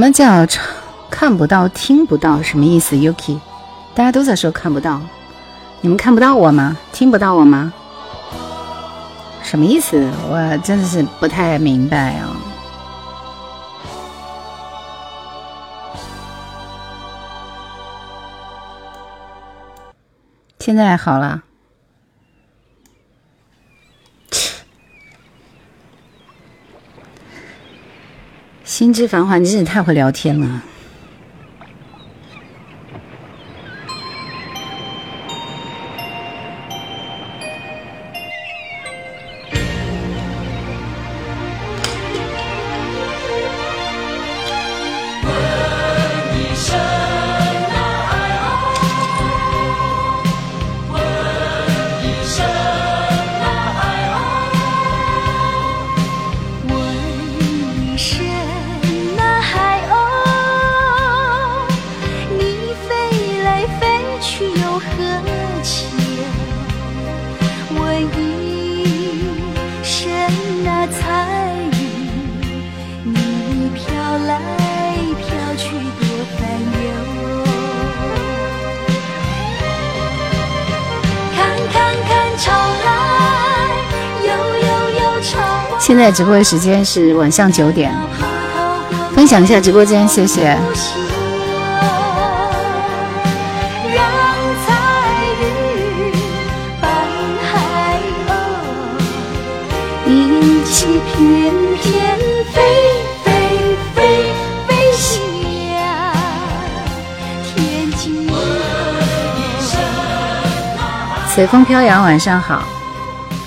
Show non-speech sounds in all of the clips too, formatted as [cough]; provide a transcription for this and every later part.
什么叫看不到、听不到？什么意思？Yuki，大家都在说看不到，你们看不到我吗？听不到我吗？什么意思？我真的是不太明白啊！现在好了。心之繁华，你真是太会聊天了。直播的时间是晚上九点，分享一下直播间，谢谢。随风飘扬，晚上好。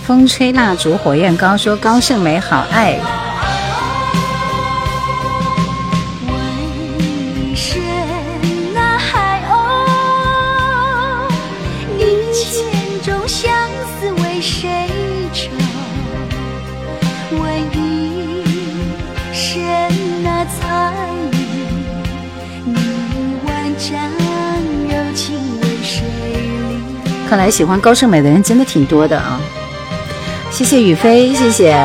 风吹蜡烛火焰高，说高胜美好爱。问一声那海鸥，你千种相思为谁愁？问一声那彩云，你万丈柔情为谁留？看来喜欢高胜美的人真的挺多的啊。谢谢雨飞，谢谢。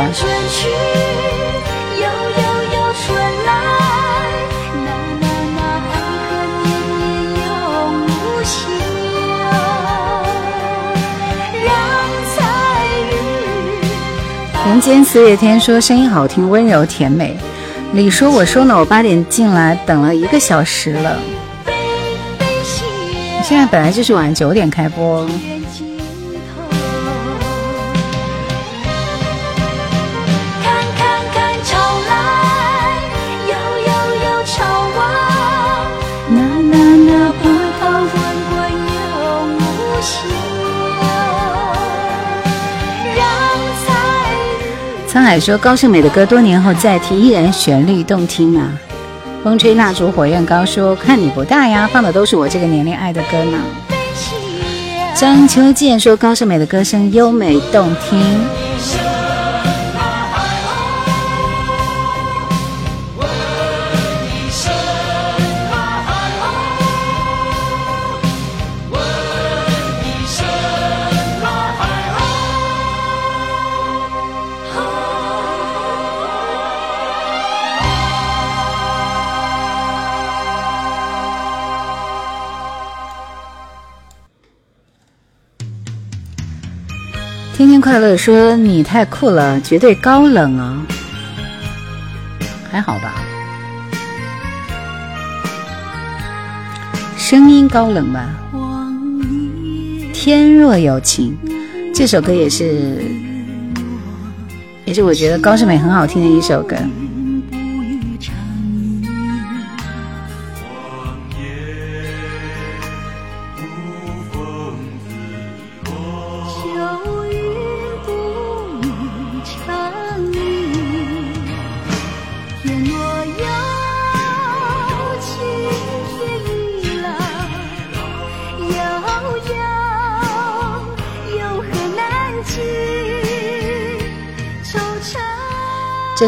人间四月天说声音好听，温柔甜美。你说我说呢，我八点进来等了一个小时了。现在本来就是晚上九点开播。沧海说高胜美的歌多年后再听依然旋律动听啊。风吹蜡烛火焰高说看你不大呀，放的都是我这个年龄爱的歌呢。张秋健说高胜美的歌声优美动听。快乐说你太酷了，绝对高冷啊！还好吧，声音高冷吧。天若有情，这首歌也是，也是我觉得高胜美很好听的一首歌。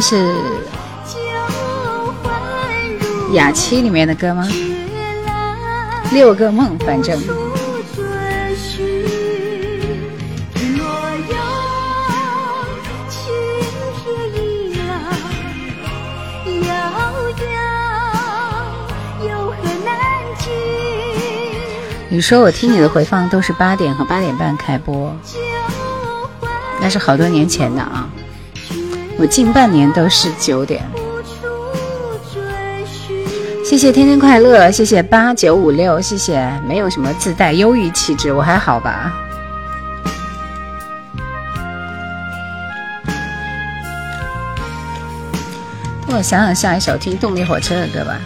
是雅七里面的歌吗？六个梦，反正。你说我听你的回放都是八点和八点半开播，那是好多年前的啊。我近半年都是九点。谢谢天天快乐，谢谢八九五六，谢谢。没有什么自带忧郁气质，我还好吧。我想想下一首听动力火车的歌吧。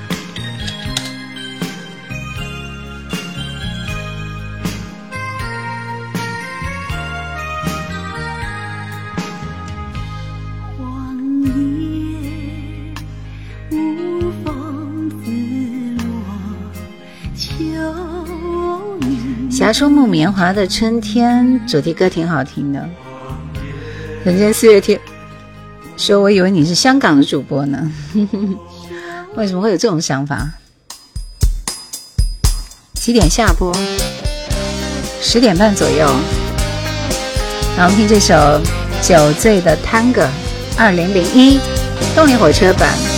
霞出木棉花的春天主题歌挺好听的。人间四月天说：“我以为你是香港的主播呢，[laughs] 为什么会有这种想法？”几点下播？十点半左右。然后听这首《酒醉的探戈》，二零零一动力火车版。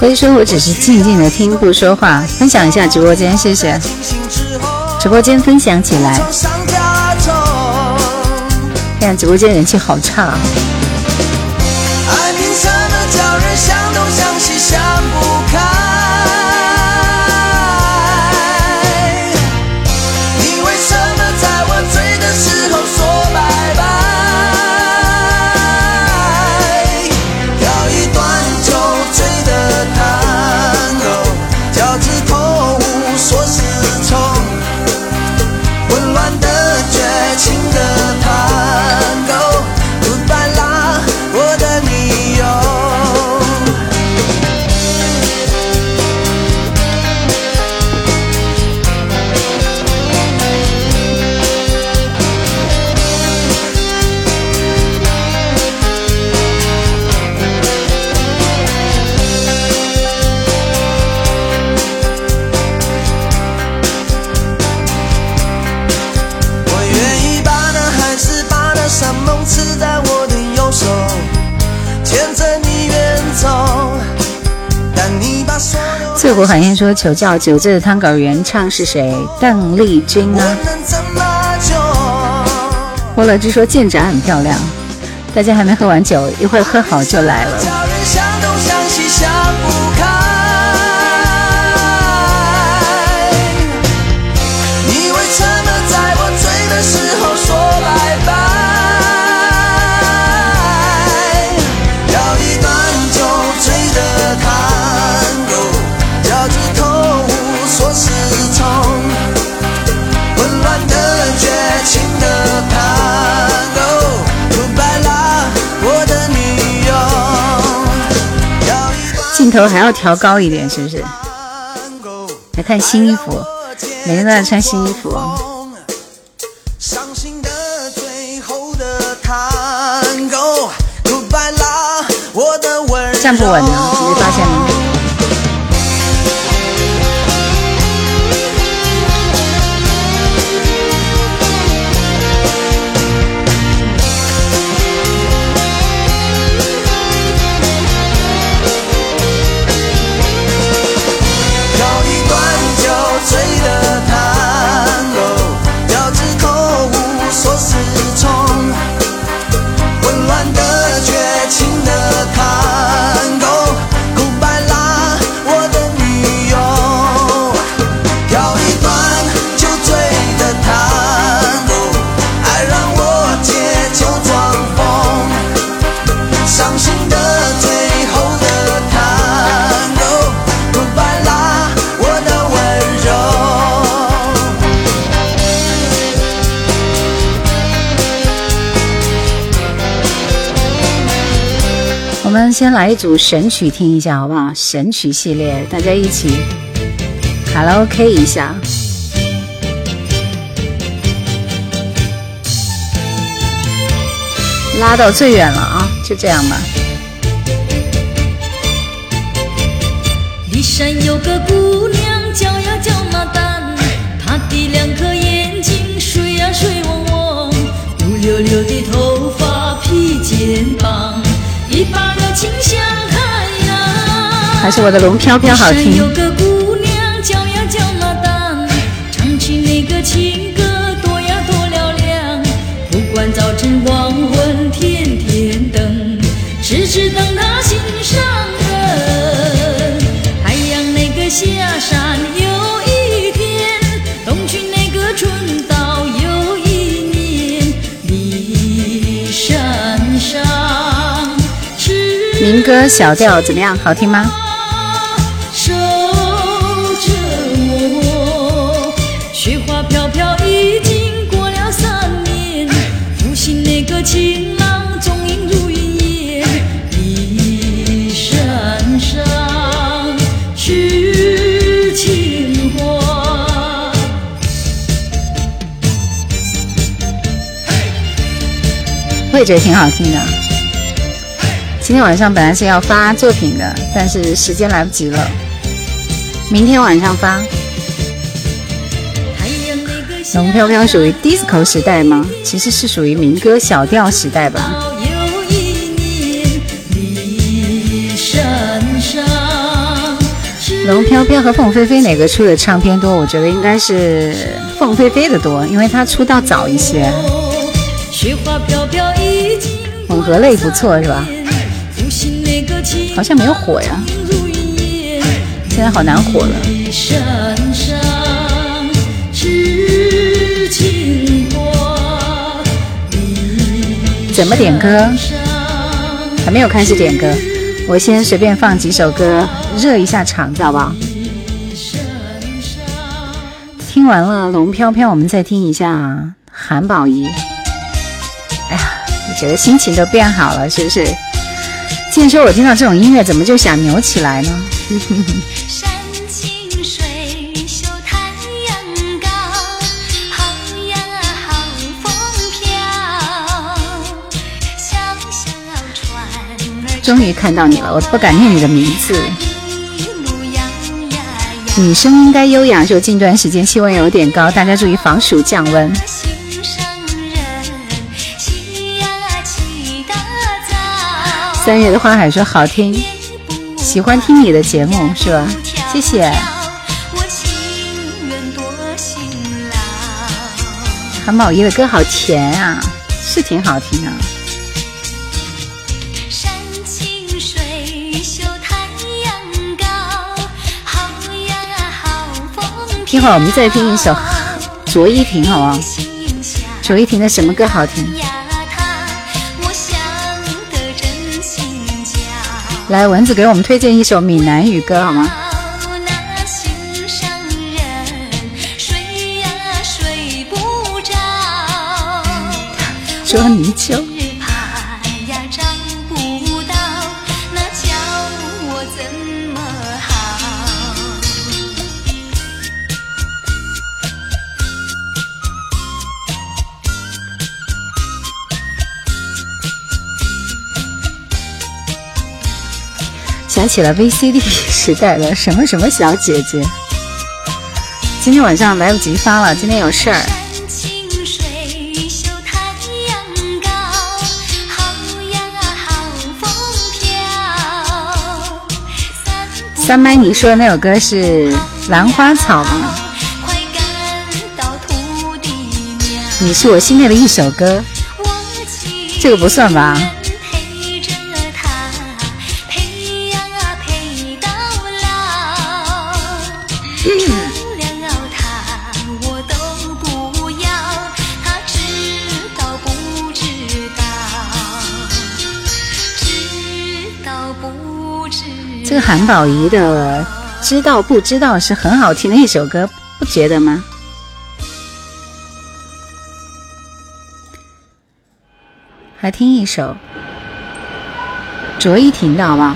所以说我只是静静的听不说话，分享一下直播间，谢谢。直播间分享起来。看直播间人气好差。我海燕说：“求教《酒醉的探戈》原唱是谁？邓丽君啊。”菠萝之说：“剑闸很漂亮。”大家还没喝完酒，一会儿喝好就来了。头还要调高一点，是不是？来看新衣服，每天都在穿新衣服。站不稳呢，你没发现吗？先来一组神曲听一下，好不好？神曲系列，大家一起卡拉 OK 一下，拉到最远了啊！就这样吧。骊山有个姑娘叫呀叫马丹，她的两颗眼睛水呀水汪汪，乌溜溜的头发披肩膀。还是我的龙飘飘好听。民歌小调怎么样？好听吗？守着我，雪花飘飘，已经过了三年。那个情郎，踪影如云烟。骊山上痴情花，我也觉得挺好听的。今天晚上本来是要发作品的，但是时间来不及了，明天晚上发。龙飘飘属于 disco 时代吗？其实是属于民歌小调时代吧。龙飘飘和凤飞飞哪个出的唱片多？我觉得应该是凤飞飞的多，因为她出道早一些。混合类不错，是吧？好像没有火呀，现在好难火了。怎么点歌？还没有开始点歌，我先随便放几首歌热一下场子，好不好？听完了《龙飘飘》，我们再听一下韩宝仪。哎呀，我觉得心情都变好了，是不是？建说：“我听到这种音乐，怎么就想扭起来呢？”终于看到你了，我不敢念你的名字。女生应该优雅，就近段时间气温有点高，大家注意防暑降温。三月的花海说好听，喜欢听你的节目是吧？谢谢。韩宝仪的歌好甜啊，是挺好听的。一会儿我们再听一首卓依婷，好不好？卓依婷的什么歌好听？来，蚊子给我们推荐一首闽南语歌好吗？捉泥鳅。起了 VCD [laughs] 时代的什么什么小姐姐，今天晚上来不及发了，今天有事儿。三麦，你说的那首歌是《兰花草》吗？你是我心内的一首歌，这个不算吧？韩宝仪的《知道不知道》是很好听的一首歌，不觉得吗？还听一首，卓依婷的好不好？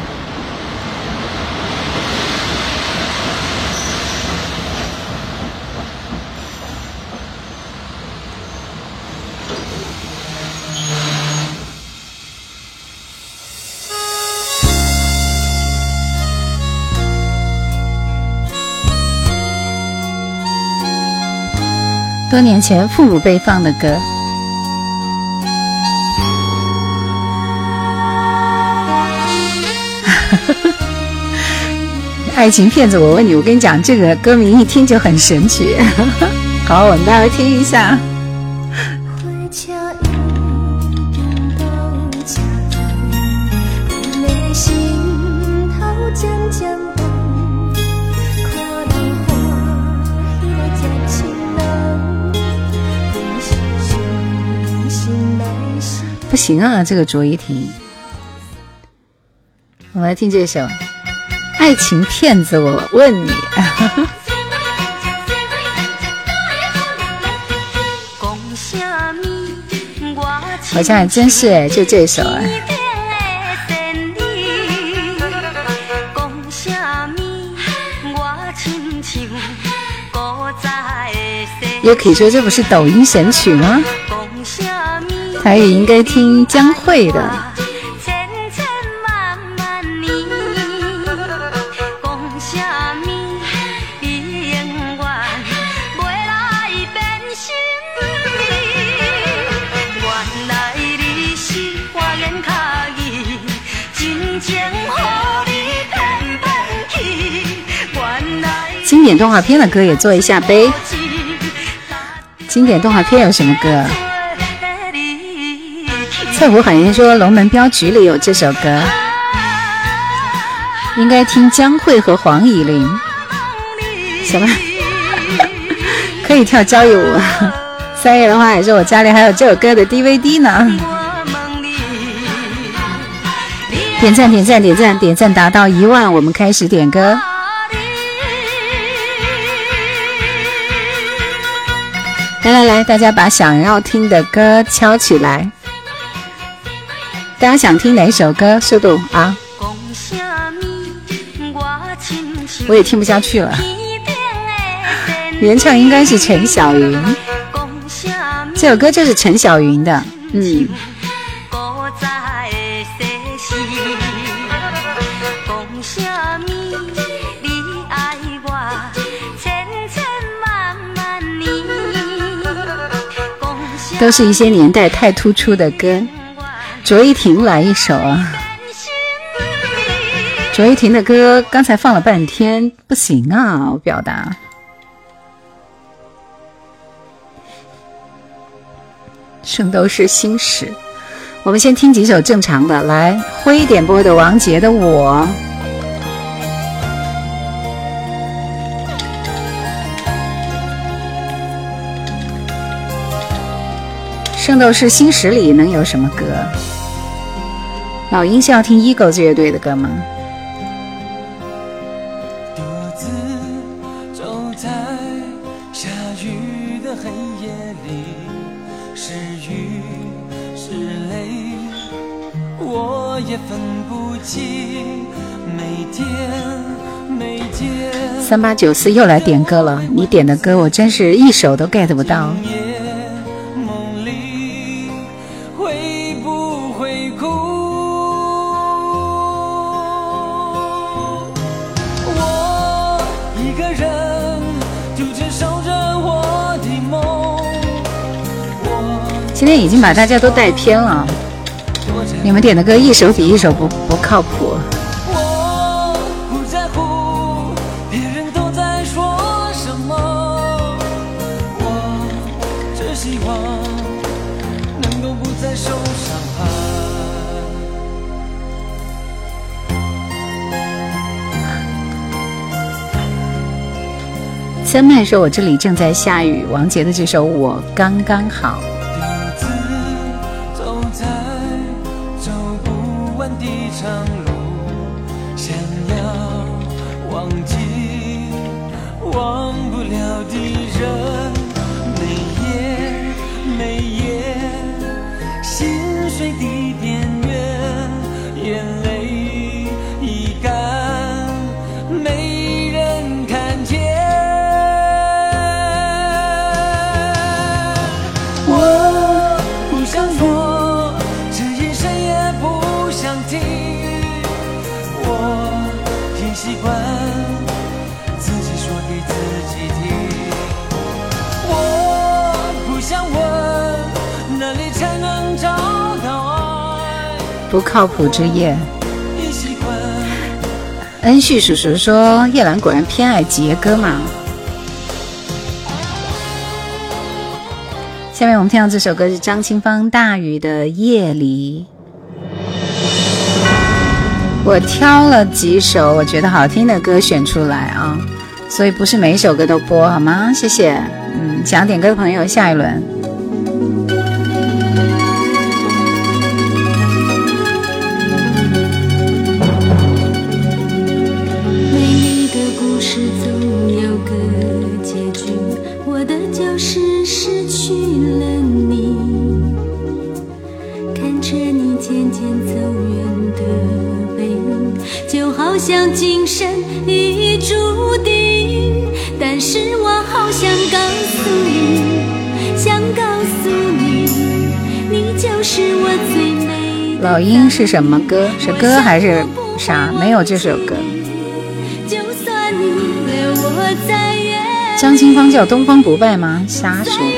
多年前父母辈放的歌。[laughs] 爱情骗子，我问你，我跟你讲，这个歌名一听就很神奇。[laughs] 好，我们待会听一下。行啊，这个卓依婷。我们来听这首《爱情骗子》，我问你。好像还真是哎，就这首哎。也可以说这不是抖音神曲吗？台语应该听江蕙的。经典动画片的歌也做一下呗。经典动画片有什么歌？翠湖好像说《龙门镖局》里有这首歌，应该听江蕙和黄以玲。什么？[laughs] 可以跳交谊舞。[laughs] 三月的话也说我家里还有这首歌的 DVD 呢。点赞点赞点赞点赞达到一万，我们开始点歌。来来来，大家把想要听的歌敲起来。大家想听哪首歌？速度啊！我也听不下去了。原唱应该是陈小云，这首歌就是陈小云的。嗯。都是一些年代太突出的歌，卓依婷来一首啊！卓依婷的歌刚才放了半天，不行啊！我表达《圣斗士星矢》，我们先听几首正常的，来灰点播的王杰的《我》。《圣斗士星矢》里能有什么歌？老鹰是要听 Eagles 乐队的歌吗？三八九四又来点歌了，你点的歌我真是一首都 get 不到。今天已经把大家都带偏了，你们点的歌一首比一首不不靠谱。三麦说：“我这里正在下雨。”王杰的这首《我刚刚好》。一场路，想要忘记，忘不了的人，每夜每夜心碎的。不靠谱之夜。恩旭叔叔说：“叶兰果然偏爱杰哥嘛。”下面我们听到这首歌是张清芳《大雨的夜里》。我挑了几首我觉得好听的歌选出来啊，所以不是每一首歌都播好吗？谢谢。嗯，想要点歌的朋友，下一轮。老鹰是什么歌？是歌还是啥？没有这首歌。就算你留我在原张清芳叫东方不败吗？瞎说。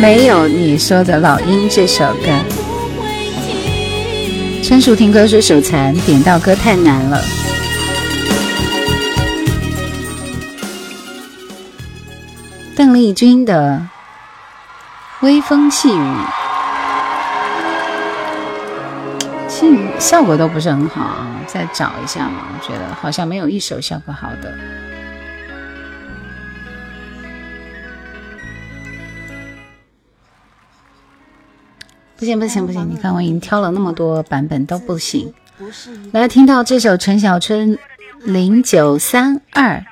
没有你说的老鹰这首歌。不会停。春树听歌是手残，点到歌太难了。邓丽君的《微风细雨》，其实效果都不是很好啊，再找一下嘛。我觉得好像没有一首效果好的。不行不行不行！你看我已经挑了那么多版本都不行。来听到这首陈小春零九三二，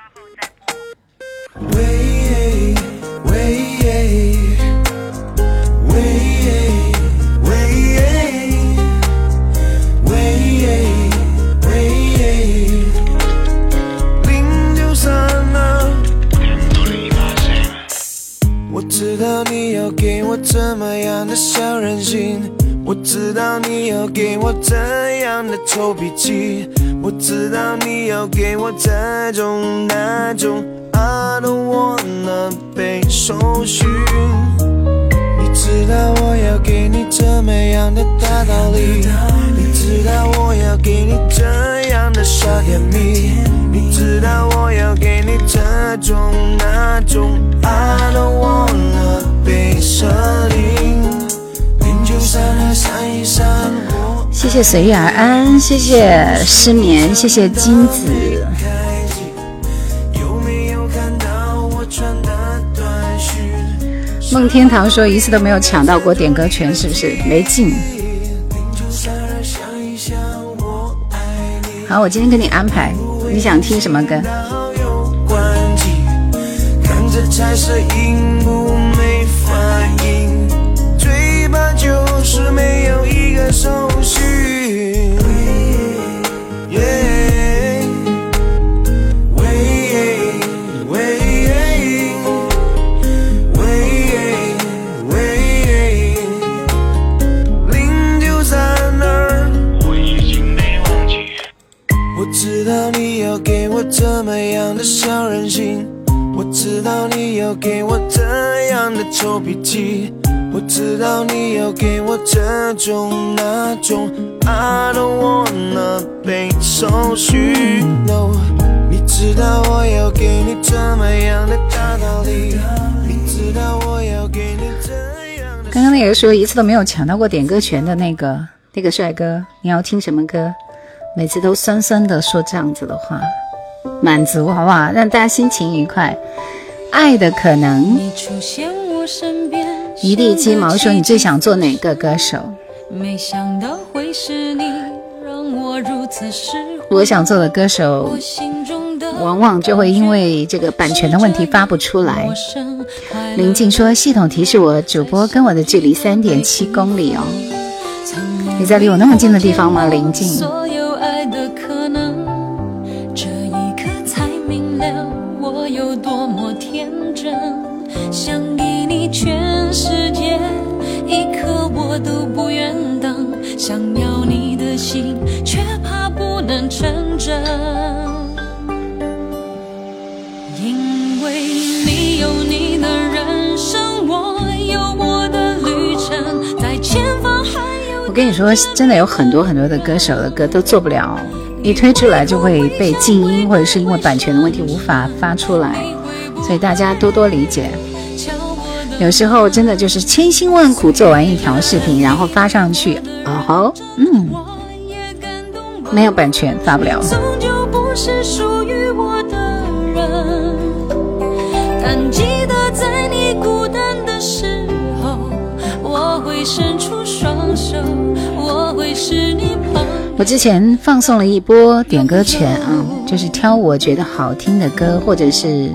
道你要给我怎么样的小任性，我知道你要给我怎样的臭脾气，我知道你要给我这种那种，I don't wanna 被搜寻。你知道我要给你怎么样的大道理，你知道我要给你怎样的傻甜蜜，你知道我要给你这种那种，I don't wanna 被设定，零九三二三一。谢谢随遇而安，谢谢失眠，谢谢金子。开机有没有看到我传的短讯？孟天堂说一次都没有抢到过点歌权，是不是没劲？好，我今天给你安排，你想听什么歌？怎么样的小任性，我知道你要给我怎样的臭脾气，我知道你要给我这种那种，I don't wanna 被搜寻。No，你知道我要给你怎么样的大道理，你知道我要给你怎样的。刚刚那个说一次都没有抢到过点歌权的那个那个帅哥，你要听什么歌？每次都酸酸的说这样子的话，满足，好不好？让大家心情愉快。爱的可能。一地鸡毛说：“你最想做哪个歌手？”我想做的歌手，往往就会因为这个版权的问题发不出来。林静说：“系统提示我，主播跟我的距离三点七公里哦。”你在离我那么近的地方吗，林静？想要你的心，却怕不能成真。因为你有你的人生，我有我的旅程，在前方还有。我跟你说，真的有很多很多的歌手的歌都做不了，一推出来就会被静音，或者是因为版权的问题无法发出来，所以大家多多理解。有时候真的就是千辛万苦做完一条视频，然后发上去，哦吼，嗯，没有版权发不了。我之前放送了一波点歌权啊，就是挑我觉得好听的歌，或者是。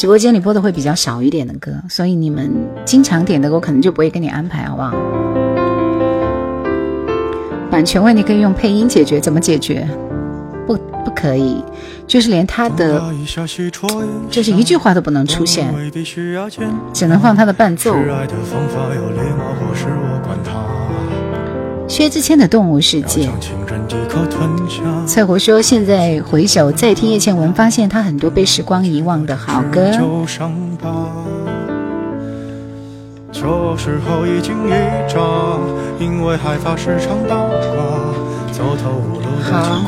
直播间里播的会比较少一点的歌，所以你们经常点的歌，我可能就不会给你安排，好不好？版权问题可以用配音解决，怎么解决？不，不可以，就是连他的，就是一句话都不能出现，只能放他的伴奏。薛之谦的《动物世界》。翠湖说：“现在回首再听叶倩文，发现她很多被时光遗忘的好歌。”好，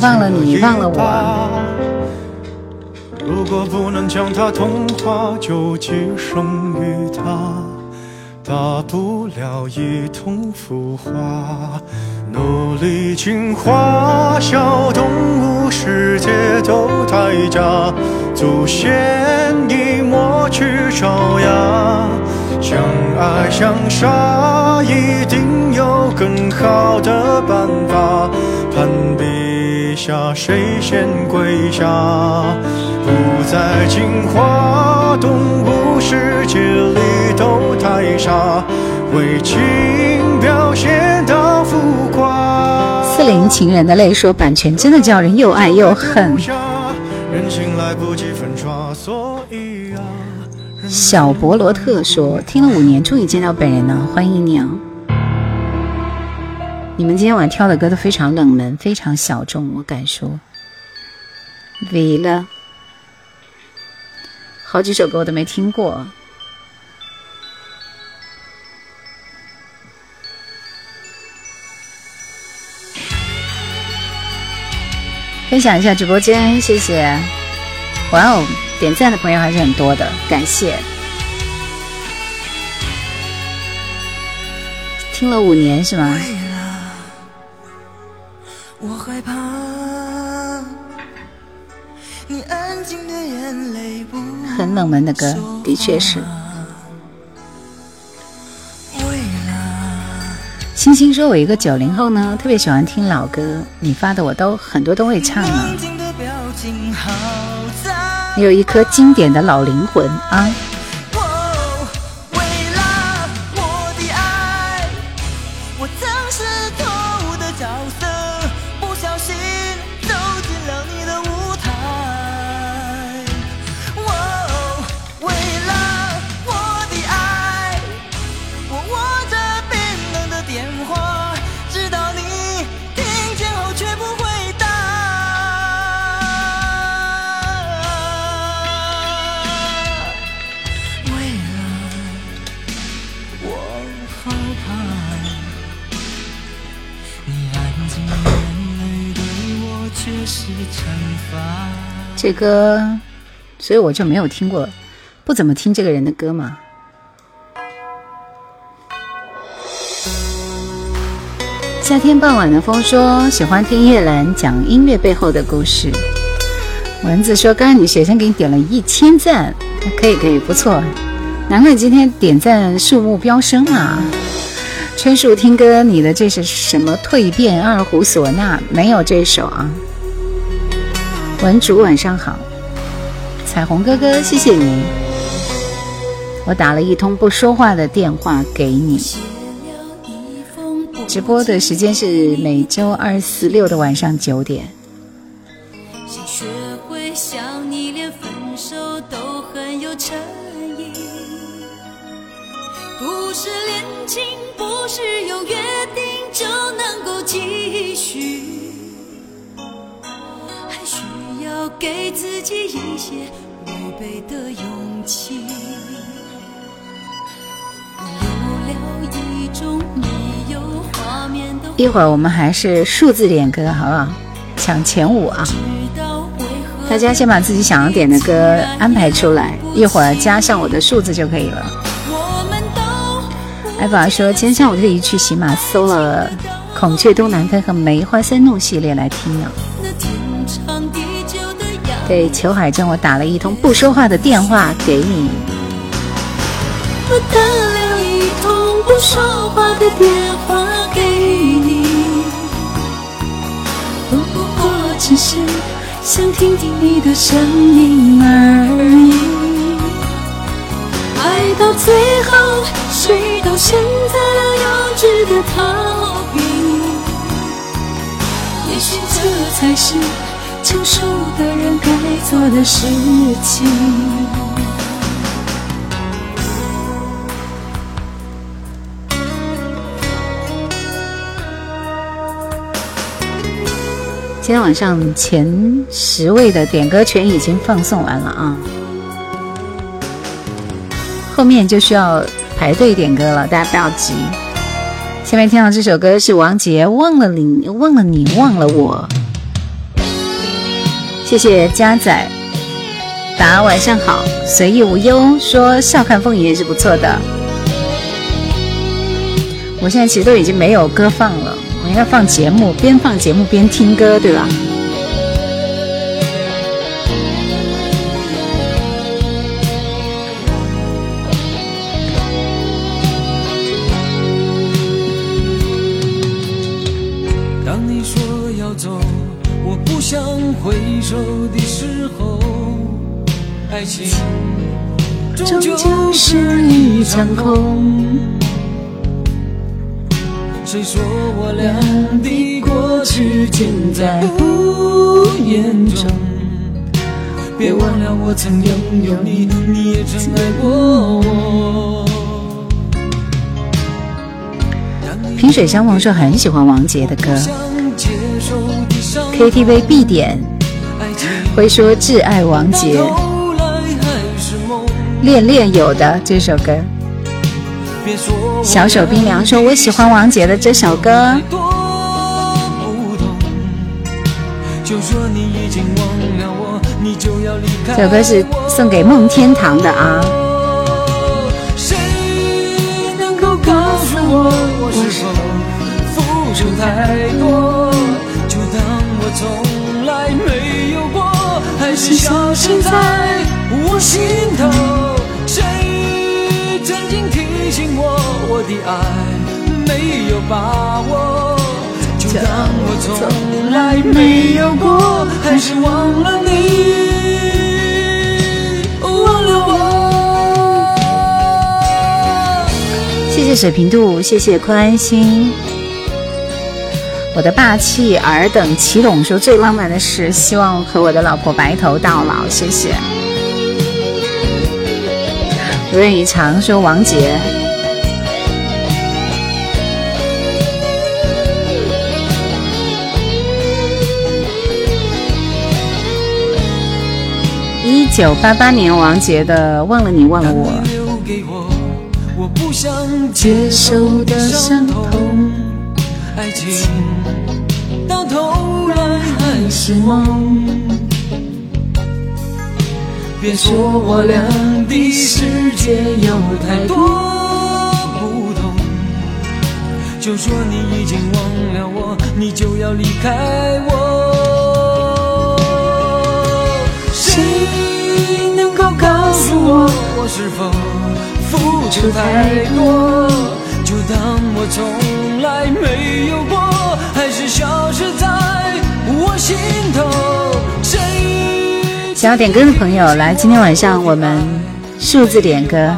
忘了你，忘了我。如果不能将它同化，就寄生于它。大不了一同腐化，努力进化，小动物世界都代价，祖先已抹去爪牙，相爱相杀，一定有更好的办法，攀比下谁先跪下，不再进化，动物世界里。都太傻，为情表现到浮夸。四零情人的泪说：“版权真的叫人又爱又恨。”小博罗特说：“听了五年，终于见到本人了，欢迎你啊！你们今天晚上挑的歌都非常冷门，非常小众，我敢说。为了好几首歌我都没听过。”分享一下直播间，谢谢！哇哦，点赞的朋友还是很多的，感谢。听了五年是吗？很冷门的歌，的确是。星星说：“我一个九零后呢，特别喜欢听老歌，你发的我都很多都会唱呢。你有一颗经典的老灵魂啊。”这歌，所以我就没有听过，不怎么听这个人的歌嘛。夏天傍晚的风说喜欢听叶兰讲音乐背后的故事。蚊子说：“刚刚你学生给你点了一千赞，可以可以，不错，难怪今天点赞数目飙升啊！”春树听歌，你的这是什么蜕变？二胡唢呐没有这首啊。文竹晚上好，彩虹哥哥谢谢你，我打了一通不说话的电话给你。直播的时间是每周二、四、六的晚上九点。不是恋情，不是有约定就能够继续，要给自己一些违背的勇气。一会儿我们还是数字点歌，好不好？抢前五啊！大家先把自己想要点的歌安排出来，一会儿加上我的数字就可以了。艾宝说：“今天下午特意去喜马搜了《孔雀东南飞》和《梅花三弄》系列来听呢。”对，裘海正，我打了一通不说话的电话给你。我打了一通不说话的电话给你，不过只是想听听你的声音而已。爱到最后，谁都选择了幼稚的逃避。也许这才是成熟的人该做的事情。今天晚上前十位的点歌权已经放送完了啊。后面就需要排队点歌了，大家不要急。下面听到这首歌是王杰《忘了你，忘了你，忘了我》。谢谢家仔，大家晚上好，随意无忧说笑看风云也是不错的。我现在其实都已经没有歌放了，我应该放节目，边放节目边听歌，对吧？一场空。谁说我俩的过去尽在不言中？别忘了我曾拥有你，你也曾爱过我。萍水相逢说很喜欢王杰的歌，KTV 必点，会说挚爱王杰。恋恋有的这首歌，小手冰凉说：“我喜欢王杰的这首歌。”这首歌是送给梦天堂的啊。谁能够告诉我，我是否付出太多？就当我从来没有过，还是消失在我心头。谁曾经提醒我我的爱没有把握，就当我从来没有过，还是忘了你，忘了我。谢谢水平度，谢谢宽心。我的霸气尔等齐拢说最浪漫的事，希望和我的老婆白头到老。谢谢。如愿以偿说王杰。一九八八年王杰的《忘了你忘了我》，接受的伤痛，爱情到头来还是梦别说我俩的世界有太多不同就说你已经忘了我你就要离开我谁能够告诉我我是否付出太多？就当我从来没有过，还是消失在我心头。谁想要点歌的朋友，来，今天晚上我们数字点歌。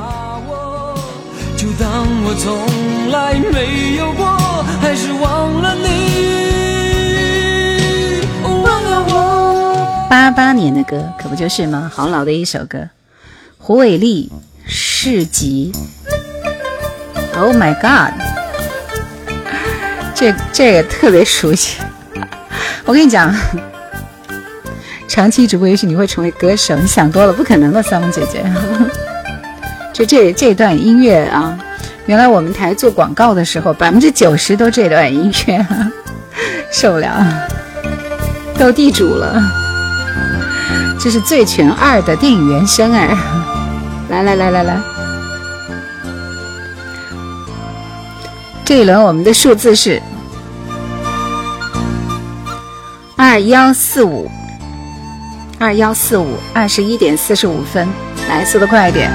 就当我从来没有过，还是忘了你，忘了我。八八年的歌，可不就是吗？好老的一首歌，胡伟立《市集》。Oh my god，这这个特别熟悉。我跟你讲，长期直播也许你会成为歌手，你想多了，不可能的，三梦姐姐。就这这段音乐啊，原来我们台做广告的时候，百分之九十都这段音乐，受不了，斗地主了。这是《醉拳二》的电影原声儿，来来来来来。这一轮我们的数字是二幺四五，二幺四五，二十一点四十五分，来，速度快一点。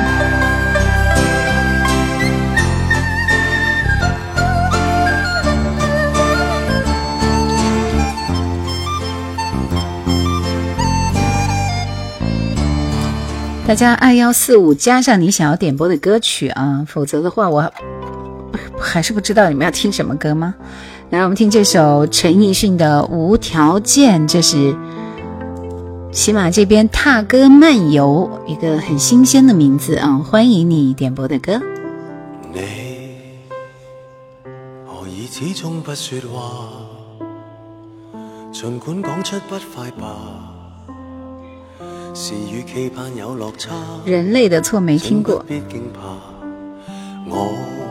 大家二幺四五加上你想要点播的歌曲啊，否则的话我。还是不知道你们要听什么歌吗？来，我们听这首陈奕迅的《无条件》，这是喜马这边踏歌漫游一个很新鲜的名字啊！欢迎你点播的歌。你何以始终不说话？尽管讲出不快吧，是与期盼有落差。人类的错没听过。我。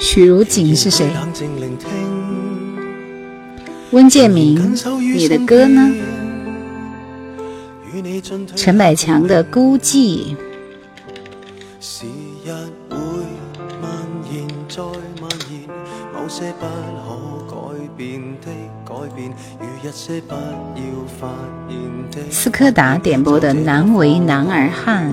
许如锦是谁？温建明，你的歌呢？陈百强的孤寂。斯柯达点播的《难为男儿汉》。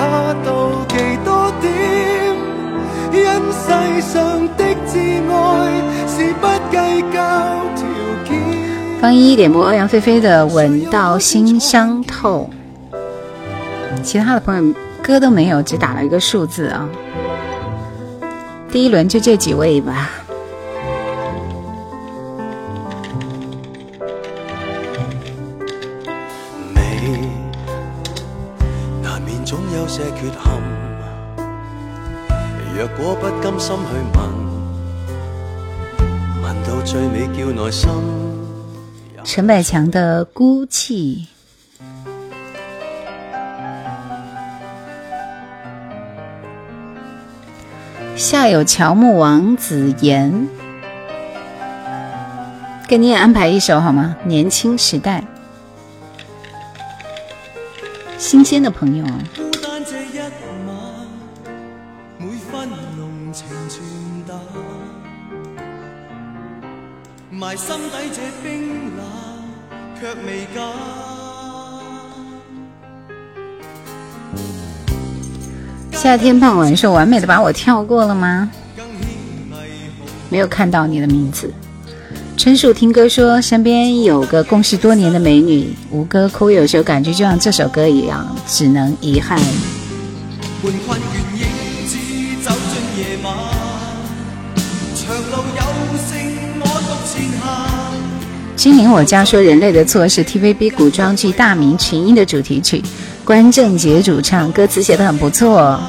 他妒忌多点，因世上的挚爱是不计较条件》。方一点播欧阳菲菲的《吻到心伤透》，其他的朋友歌都没有，只打了一个数字啊。第一轮就这几位吧。陈百强的孤寂，下有乔木王子言，给你也安排一首好吗？年轻时代，新鲜的朋友啊。夏天傍晚是完美的把我跳过了吗？没有看到你的名字。春树听歌说，身边有个共事多年的美女，吴歌哭，有时候感觉就像这首歌一样，只能遗憾。精灵我家说人类的错是 TVB 古装剧《大明群英》的主题曲，关正杰主唱，歌词写的很不错。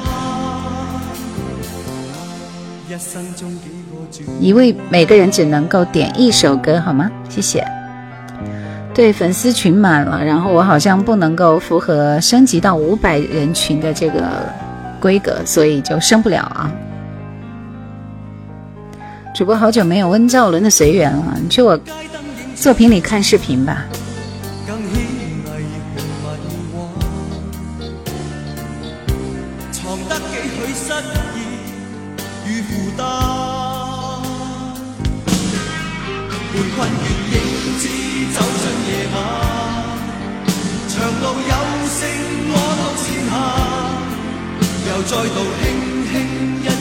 一位每个人只能够点一首歌好吗？谢谢。对，粉丝群满了，然后我好像不能够符合升级到五百人群的这个规格，所以就升不了啊。主播好久没有温兆伦的随缘了，你去我作品里看视频吧。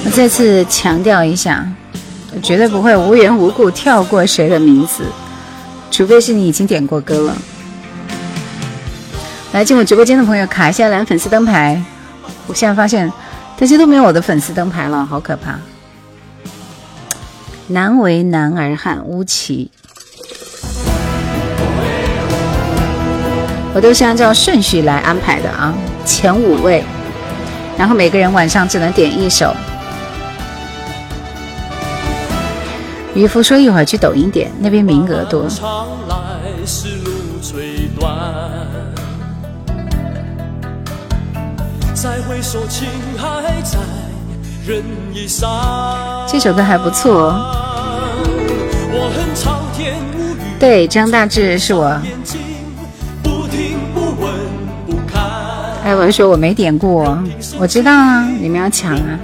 我再次强调一下。绝对不会无缘无故跳过谁的名字，除非是你已经点过歌了。来进我直播间的朋友卡一下蓝粉丝灯牌。我现在发现大家都没有我的粉丝灯牌了，好可怕。难为男儿汉，乌奇。我都是按照顺序来安排的啊，前五位，然后每个人晚上只能点一首。渔夫说：“一会儿去抖音点，那边名额多。”这首歌还不错。对，张大志是我。艾文说：“我没点过，我知道啊，你们要抢啊。”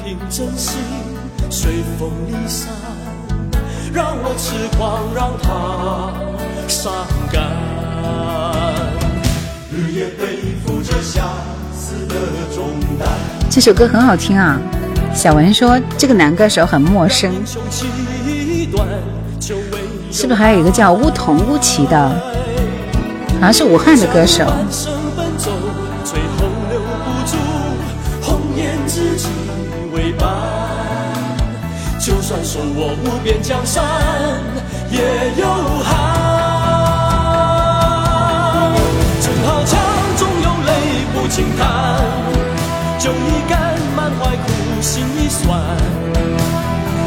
让我痴狂，让他伤感。日夜背负着相思的重担。这首歌很好听啊。小文说这个男歌手很陌生，是不是还有一个叫乌童乌奇的？好像是武汉的歌手。送我无边江山也有憾，正好枪中有泪不轻弹，酒已干，满怀苦心已酸。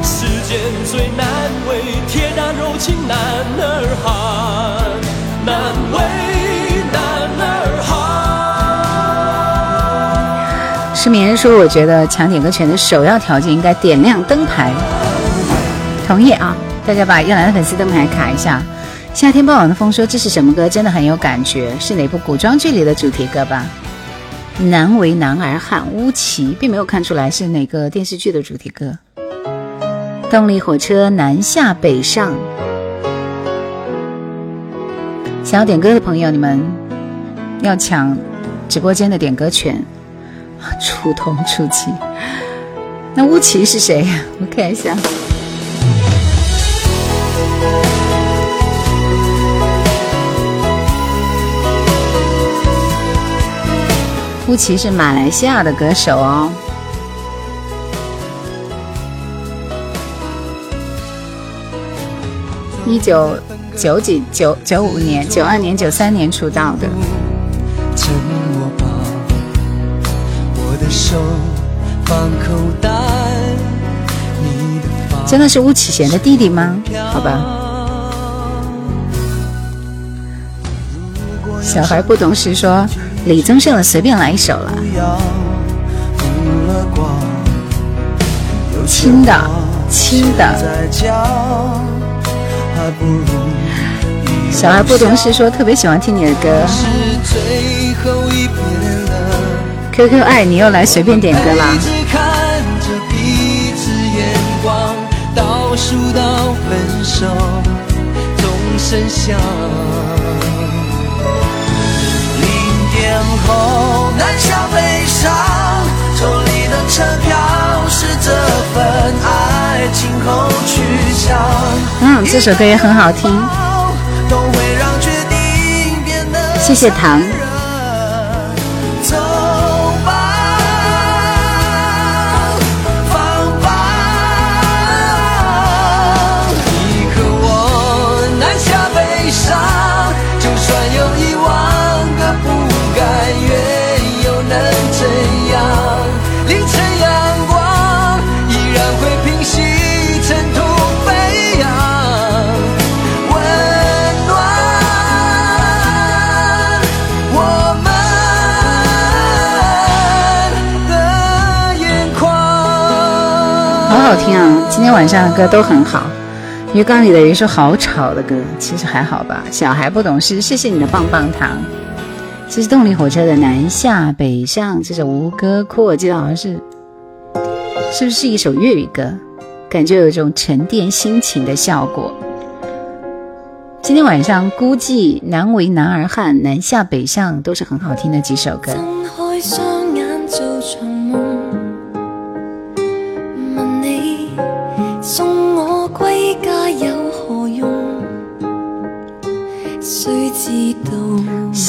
世间最难为铁打柔情男儿汉，难为失眠说：“我觉得抢点歌权的首要条件应该点亮灯牌。”同意啊！大家把叶兰的粉丝灯牌卡一下。夏天傍晚的风说：“这是什么歌？真的很有感觉，是哪部古装剧里的主题歌吧？”难为男儿汉，乌奇并没有看出来是哪个电视剧的主题歌。动力火车南下北上，想要点歌的朋友，你们要抢直播间的点歌权。出通出奇，那乌奇是谁？我看一下。乌奇是马来西亚的歌手哦。一九九几九九五年、九二年、九三年出道的。真的是巫启贤的弟弟吗？好吧。小孩不懂事说。李宗盛的随便来一首了，轻的，轻的。小孩不懂事说特别喜欢听你的歌。QQ 爱你又来随便点歌啦。后南下北上，的车票是这份爱情后去向。嗯，这首歌也很好听。谢谢糖。好听啊！今天晚上的歌都很好。鱼缸里的一首好吵的歌，其实还好吧。小孩不懂事，谢谢你的棒棒糖。这是动力火车的南下北上，这首吴哥窟，我记得好像是，是不是一首粤语歌？感觉有一种沉淀心情的效果。今天晚上估计难为男儿汉，南下北上都是很好听的几首歌。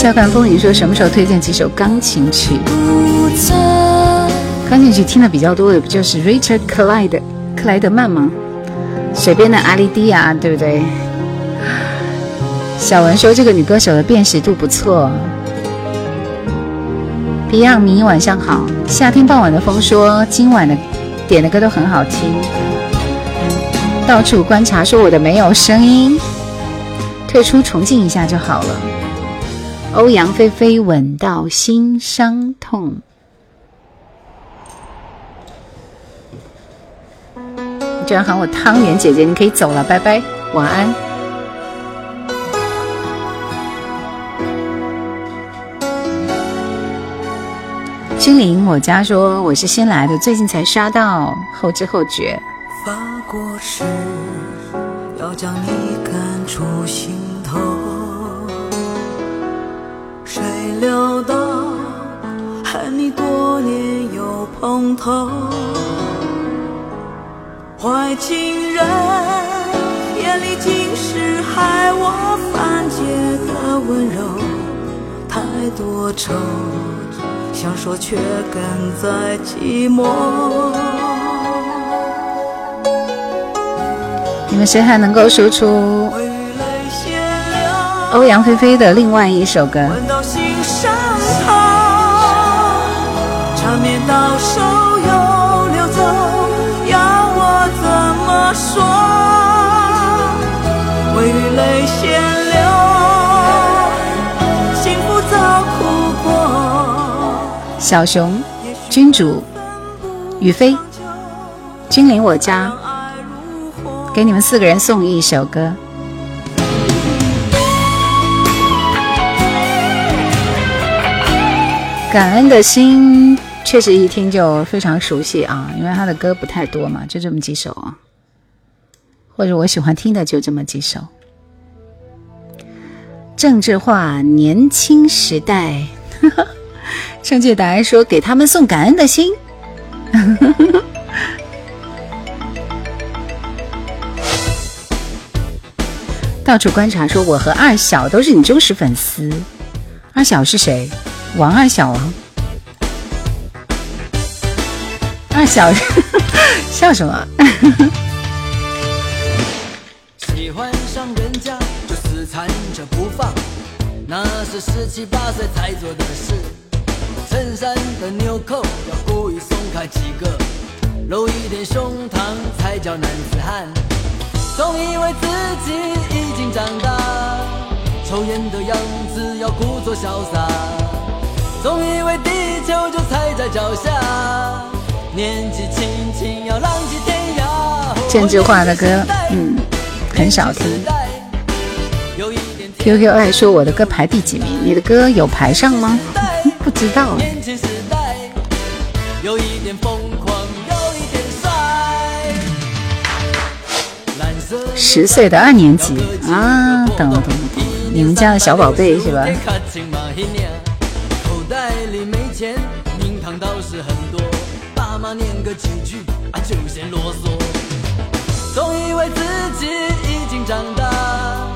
笑看风雨说什么时候推荐几首钢琴曲？钢琴曲听的比较多的不就是 Richard 克莱德克莱德曼吗？水边的阿丽蒂亚，对不对？小文说这个女歌手的辨识度不错。Beyond 迷晚上好，夏天傍晚的风说今晚的点的歌都很好听。到处观察说我的没有声音，退出重进一下就好了。欧阳菲菲吻到心伤痛。你居然喊我汤圆姐姐，你可以走了，拜拜，晚安。心灵，我家说我是新来的，最近才刷到，后知后觉。发过誓，要将你赶出心料到恨你多年又碰头，坏情人眼里尽是害我犯贱的温柔，太多愁想说却哽在寂寞。你们谁还能够说出欧阳菲菲的另外一首歌？到手又流走，要我怎么说？为泪先流，幸福早哭过。小熊，君主，雨飞，君临我家，给你们四个人送一首歌。感恩的心。确实一听就非常熟悉啊，因为他的歌不太多嘛，就这么几首啊，或者我喜欢听的就这么几首。郑智化年轻时代，正确答案说给他们送感恩的心。[laughs] 到处观察说我和二小都是你忠实粉丝，二小是谁？王二小啊。二小 [laughs] 笑什么？喜欢上人家就死缠着不放，那是十七八岁才做的事。衬衫的纽扣要故意松开几个，露一点胸膛才叫男子汉。总以为自己已经长大，抽烟的样子要故作潇洒。总以为地球就踩在脚下。年纪轻轻要浪迹天涯。郑智化的歌，嗯，很少听。QQ 爱说我的歌排第几名？你的歌有排上吗？不知道。十岁的二年级啊，懂了懂了懂了，你们家的小宝贝是吧？口袋里没钱，名堂倒个几句啊就嫌啰嗦。总以为自己已经长大，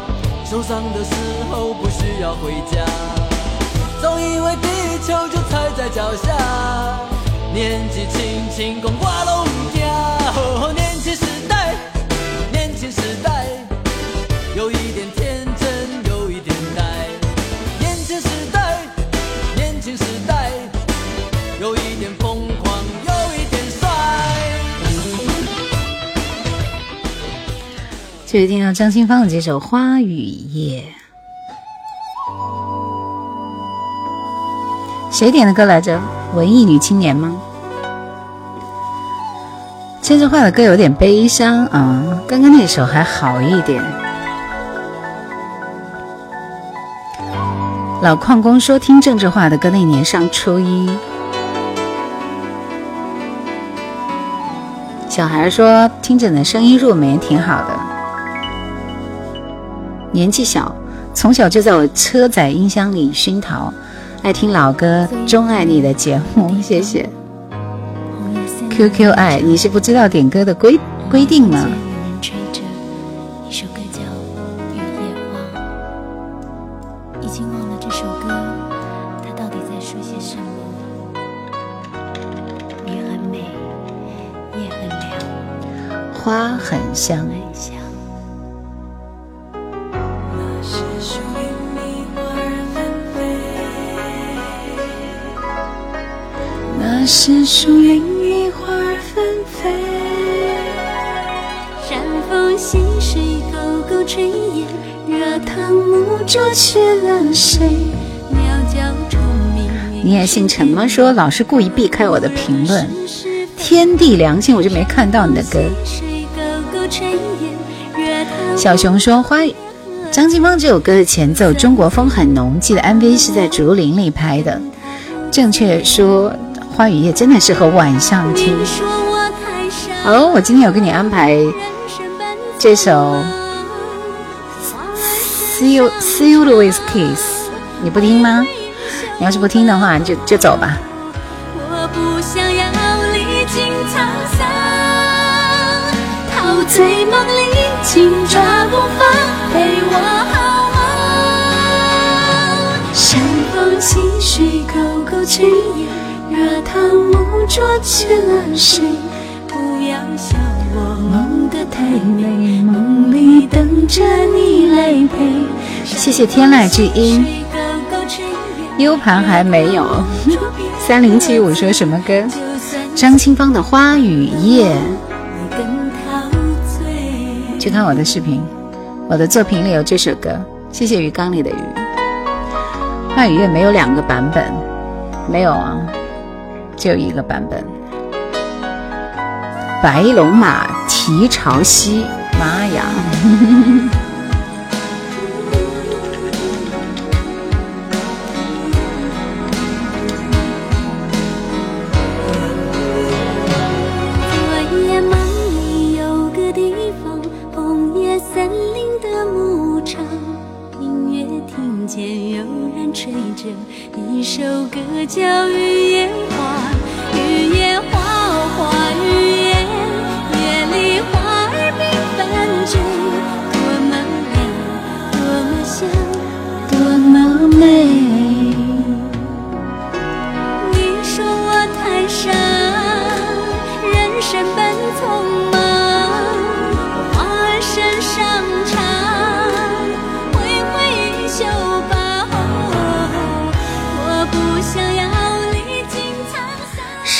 受伤的时候不需要回家。总以为地球就踩在脚下，年纪轻轻光挂龙就是听到张清芳的这首《花雨夜》，谁点的歌来着？文艺女青年吗？郑智化的歌有点悲伤啊，刚刚那首还好一点。老矿工说：“听郑智化的歌那年上初一。”小孩说：“听着的声音入眠挺好的。”年纪小，从小就在我车载音箱里熏陶，爱听老歌，钟爱你的节目，[laughs] 谢谢。QQ 爱，你是不知道点歌的规规定吗？花很香。是属于你花儿纷飞。山风细水，沟沟炊烟，热汤沐灼去了谁？鸟叫虫鸣。你也姓陈吗？说老是故意避开我的评论。天地良心，我就没看到你的歌。小熊说：“花，张清芳这首歌的前奏中国风很浓，记得 MV 是在竹林里拍的。正确说，《花雨夜》真的适合晚上听。哦，我今天有给你安排这首《See You See You with Kiss》，你不听吗？你要是不听的话，就就走吧。”陶醉梦里，紧抓不放，陪我好吗？山风细水，沟沟炊烟，热汤沐灼去了谁？不要笑我梦得太美，梦里等着你来陪。谢谢天籁之音，U 盘还没有。三零七五说什么歌？张清芳的《花雨夜》。去看我的视频，我的作品里有这首歌。谢谢鱼缸里的鱼。花雨夜没有两个版本，没有啊，就一个版本。白龙马蹄朝西，妈呀！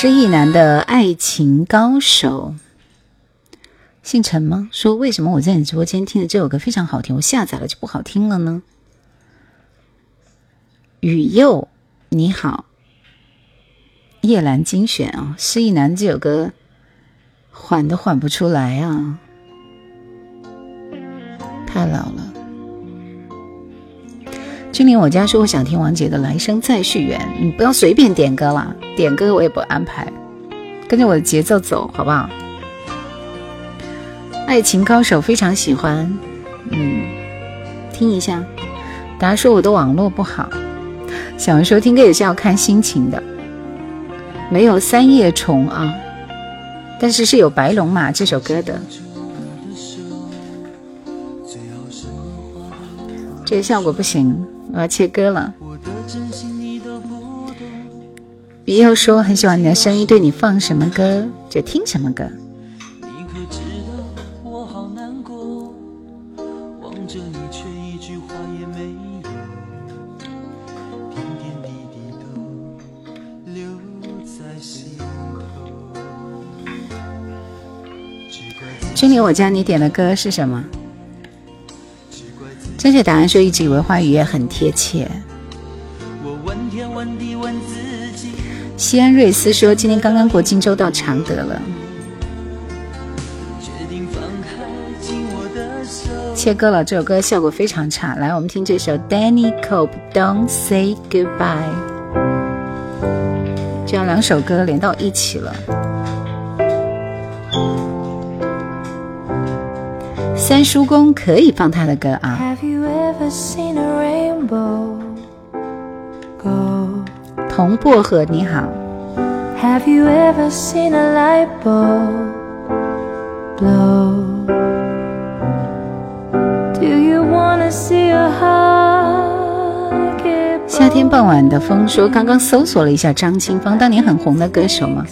失意男的爱情高手，姓陈吗？说为什么我在你直播间听的这首歌非常好听，我下载了就不好听了呢？雨佑，你好，叶兰精选啊，失意男这首歌缓都缓不出来啊，太老了。君临我家说我想听王杰的《来生再续缘》，你不要随便点歌了，点歌我也不安排，跟着我的节奏走，好不好？爱情高手非常喜欢，嗯，听一下。大家说我的网络不好，小说听歌也是要看心情的，没有三叶虫啊，但是是有白龙马这首歌的。这个效果不行，我要切歌了。别又说很喜欢你的声音，对你放什么歌就听什么歌。君里，我家你点的歌是什么？正确答案说一直以为花语也很贴切。西安瑞斯说今天刚刚过荆州到常德了。切歌了，这首歌效果非常差。来，我们听这首 Danny Cope Don't Say Goodbye。这样两首歌连到一起了。三叔公可以放他的歌啊。铜薄荷你好。夏天傍晚的风说，刚刚搜索了一下张清芳，当年很红的歌手吗？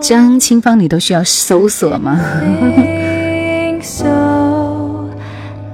张清芳你都需要搜索吗？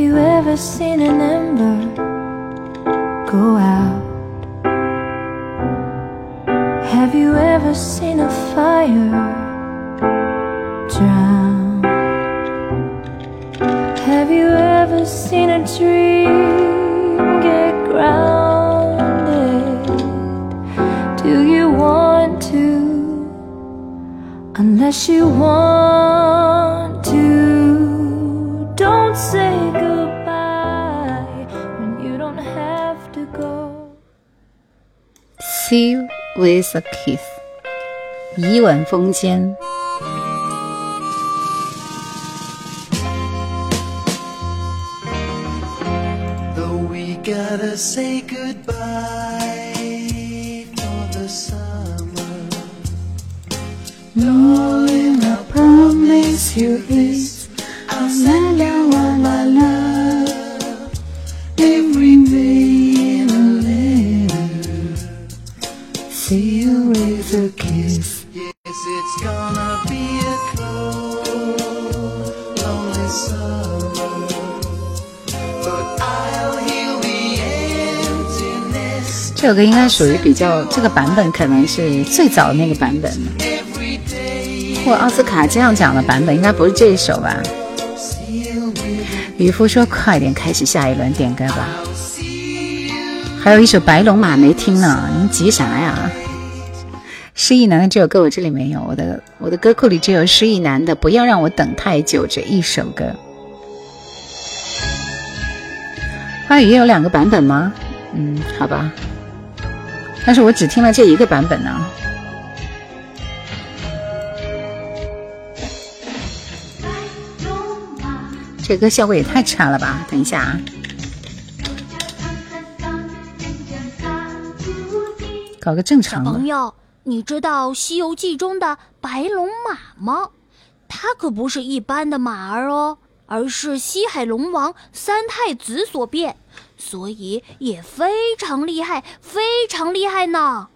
you ever seen an ember go out? Have you ever seen a fire drown? Have you ever seen a dream get grounded? Do you want to? Unless you want See you with a kiss，一吻风间。Though we gotta say goodbye for the summer, darling, I promise you this, 应该属于比较这个版本，可能是最早的那个版本，或奥斯卡这样讲的版本，应该不是这一首吧？渔夫说：“快点开始下一轮点歌吧。”还有一首《白龙马》没听呢，你急啥呀？失忆男的这首歌我这里没有，我的我的歌库里只有失忆男的《不要让我等太久》这一首歌。花语也有两个版本吗？嗯，好吧，但是我只听了这一个版本呢。这歌效果也太差了吧！等一下啊。搞个正常的。朋友，你知道《西游记》中的白龙马吗？它可不是一般的马儿哦，而是西海龙王三太子所变，所以也非常厉害，非常厉害呢。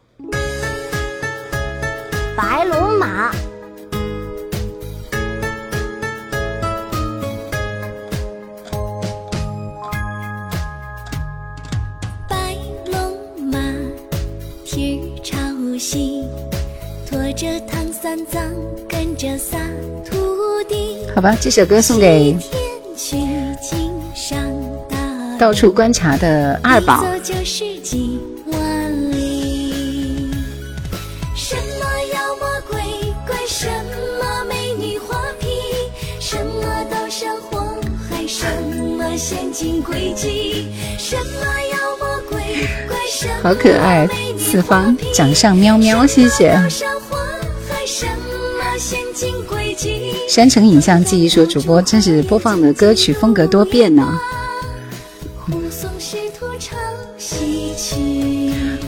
白龙马，白龙马，蹄儿朝西，驮着唐三藏，跟着仨徒弟。好吧，这首歌送给。天到处观察的二宝。什么妖魔鬼怪，什么美女花瓶，什么刀山火海，什么陷阱诡计，什么妖魔鬼怪，什么好可爱，四方掌上喵喵，谢谢。山城影像记忆说，主播真是播放的歌曲风格多变呢。护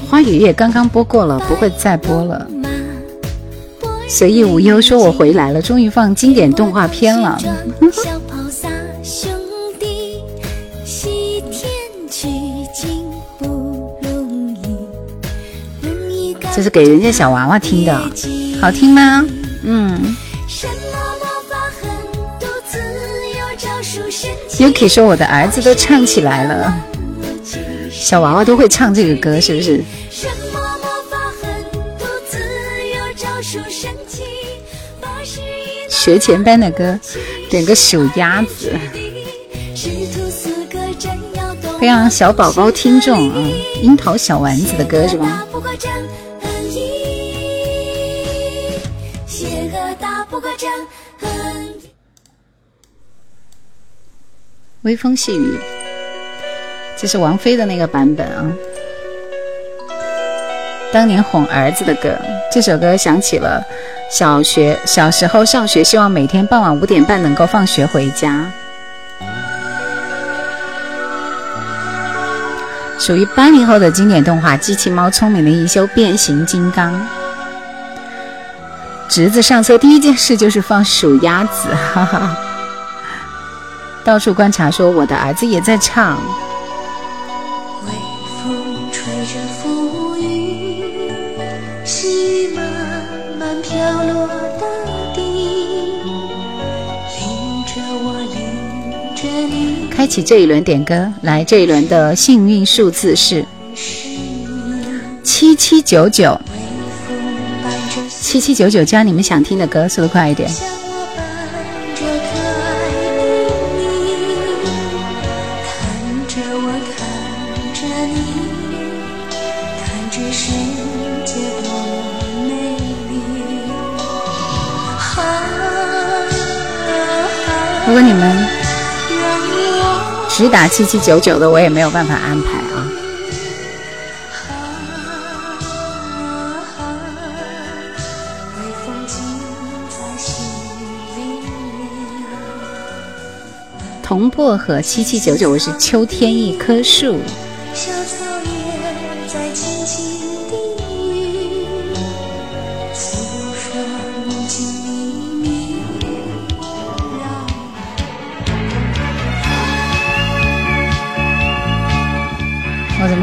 花雨夜刚刚播过了，不会再播了。马随意无忧说：“我回来了，终于放经典动画片了。小跑仨兄弟，西天取经不容易。容易告这是给人家小娃娃听的，好听吗？嗯。Yuki 说我的儿子都唱起来了，小娃娃都会唱这个歌，是不是？学前班的歌，点个数鸭子，培养。小宝宝听众啊，樱桃小丸子的歌是吧？微风细雨，这是王菲的那个版本啊。当年哄儿子的歌，这首歌想起了小学小时候上学，希望每天傍晚五点半能够放学回家。属于八零后的经典动画《机器猫聪明的一休变形金刚》。侄子上车第一件事就是放数鸭子，哈哈。到处观察说我的儿子也在唱。开启这一轮点歌，来，这一轮的幸运数字是七七九九，七七九九加你们想听的歌，速度快一点。像我伴着可爱的你，看着我，看着你，看这世界多么美丽。啊如果你们直达七七九九的，我也没有办法安排啊。铜薄荷七七九九，我是秋天一棵树。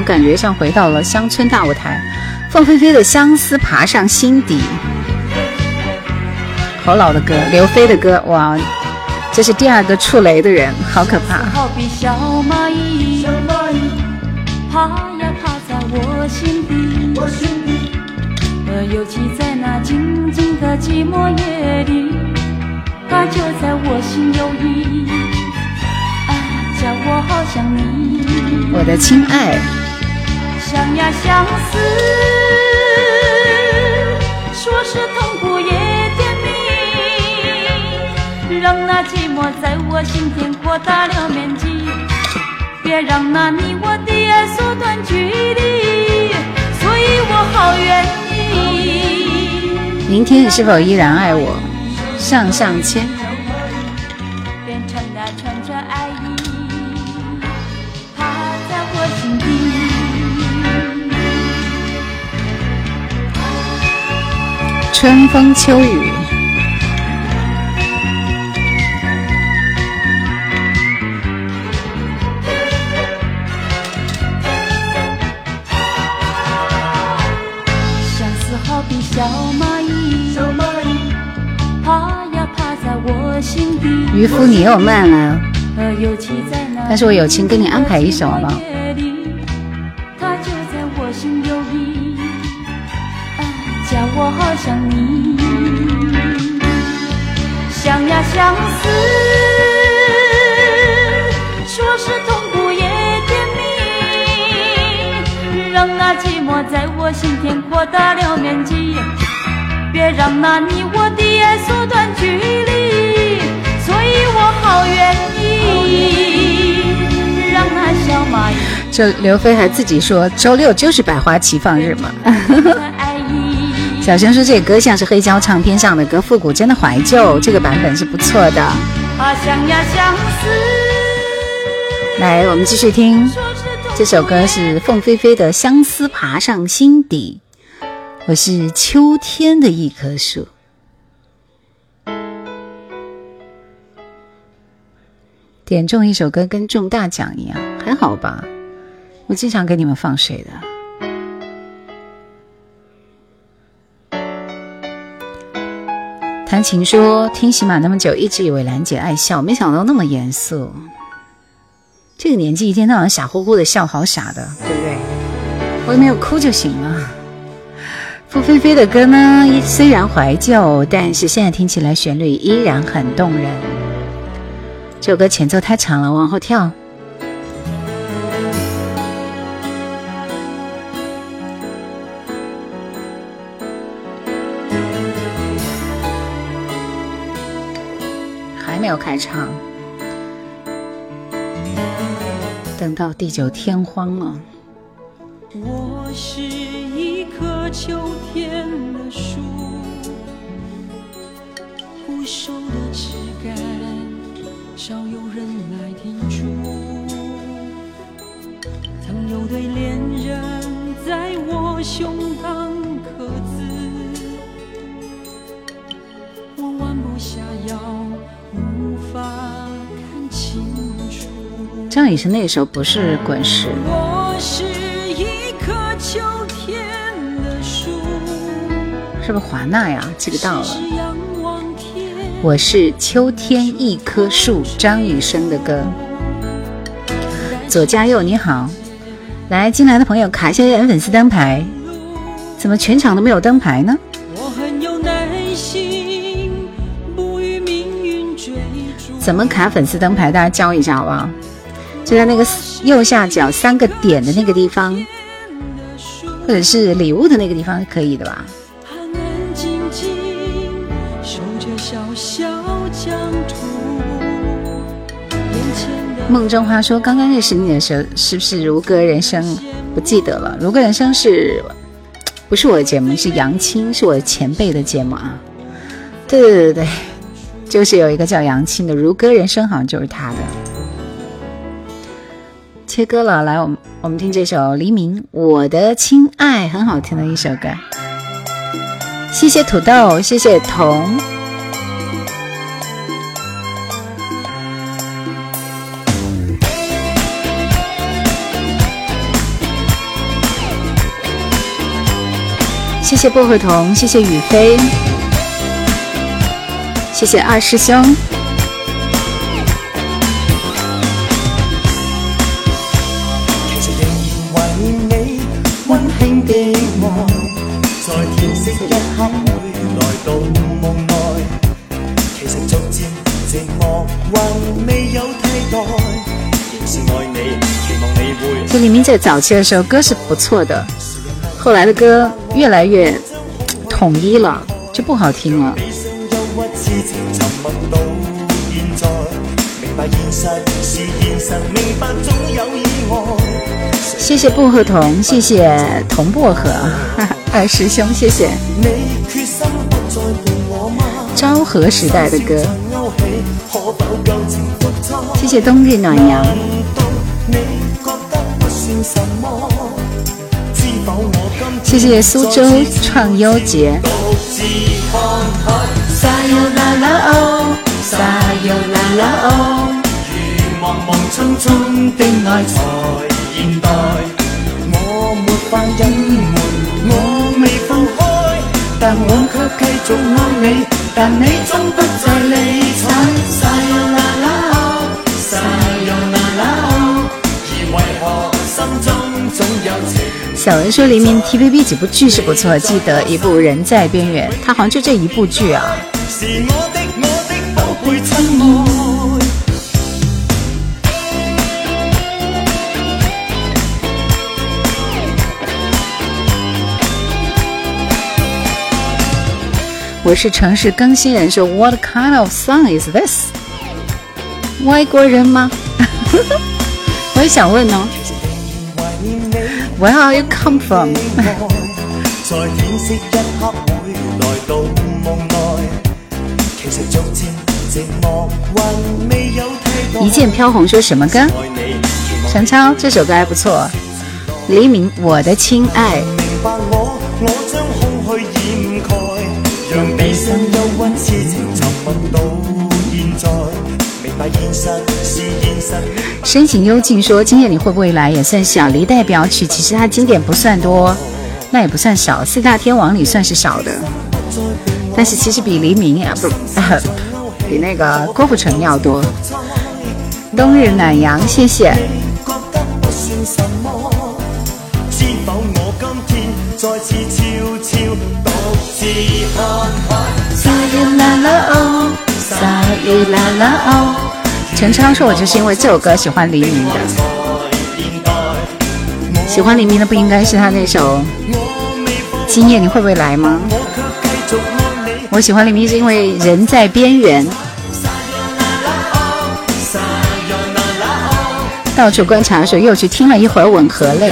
感觉像回到了乡村大舞台？凤飞飞的《相思爬上心底》，好老的歌，刘飞的歌，哇，这是第二个触雷的人，好可怕。好比小蚂蚁，爬呀爬在我心底，呃，尤其在那静静的寂寞夜里，它就在我心有意，啊，叫我好想你。我的亲爱，相呀相思，说是痛苦也甜蜜，让那寂寞在我心田扩大了面积，别让那你我的爱缩短距离，所以我好愿意。明天你是否依然爱我？上上签，春风秋雨，相思好比小蚂蚁，爬呀爬在我心底。渔夫你又慢了。但是我友情给你安排一首好不好在我心田扩大了面积，别让那你我的爱缩短距离，所以我好愿意让那小蚂蚁。这刘飞还自己说周六就是百花齐放日嘛。小轩说这歌像是黑胶唱片上的歌，复古真的怀旧，这个版本是不错的。啊、想呀想来，我们继续听这首歌是凤飞飞的《相思爬上心底》，我是秋天的一棵树。点中一首歌跟中大奖一样，还好吧？我经常给你们放水的。弹琴说听喜马那么久，一直以为兰姐爱笑，没想到那么严肃。这个年纪一天到晚傻乎乎的笑，好傻的，对不对？我也没有哭就行了。付菲菲的歌呢，虽然怀旧，但是现在听起来旋律依然很动人。这首歌前奏太长了，往后跳。还没有开唱，等到地久天荒了。我是一棵秋天的树，枯瘦的枝干，少有人来停驻。曾有对恋人在我胸膛刻字，我弯不下腰。张雨生那时候不是滚石。是不是华纳呀？记不到了。我是秋天一棵树，张雨生的歌。左嘉佑你好，来进来的朋友卡一下粉丝灯牌。怎么全场都没有灯牌呢？怎么卡粉丝灯牌？大家教一下好不好？就在那个右下角三个点的那个地方，或者是礼物的那个地方，可以的吧？梦中花说：“刚刚认识你的时候，是不是如歌人生？不记得了。如歌人生是不是我的节目？是杨青，是我前辈的节目啊。对对对对。”就是有一个叫杨青的《如歌人生》，好像就是他的。切歌了，来，我们我们听这首《黎明》，我的亲爱，很好听的一首歌。谢谢土豆，谢谢彤，谢谢薄荷彤，谢谢雨飞。谢谢二师兄。这里面在早期的时候歌是不错的，后来的歌越来越统一了，就不好听了。谢谢薄荷童，谢谢童薄荷，[laughs] 二师兄，谢谢。昭和时代的歌，谢谢冬日暖阳。谢谢苏州创优节。但我却继续爱你，但你终不再理睬。小文说黎明 TVB 几部剧是不错，记得一部《人在边缘》，他好像就这一部剧啊。我是城市更新人，说 What kind of song is this？外国人吗？[laughs] 我也想问哦。Where are you come from？[laughs] 一剑飘红说什么歌？陈超这首歌还不错。黎明，我的亲爱。深情幽静说：“今夜你会不会来？也算小黎代表曲。其实它经典不算多，那也不算少。四大天王里算是少的，但是其实比黎明啊，不，[laughs] 比那个郭富城要多。冬日暖阳，谢谢。”陈昌说：“我就是因为这首歌喜欢黎明的，喜欢黎明的不应该是他那首《今夜你会不会来》吗？我喜欢黎明是因为人在边缘，到处观察的时候又去听了一会儿《吻合泪》。”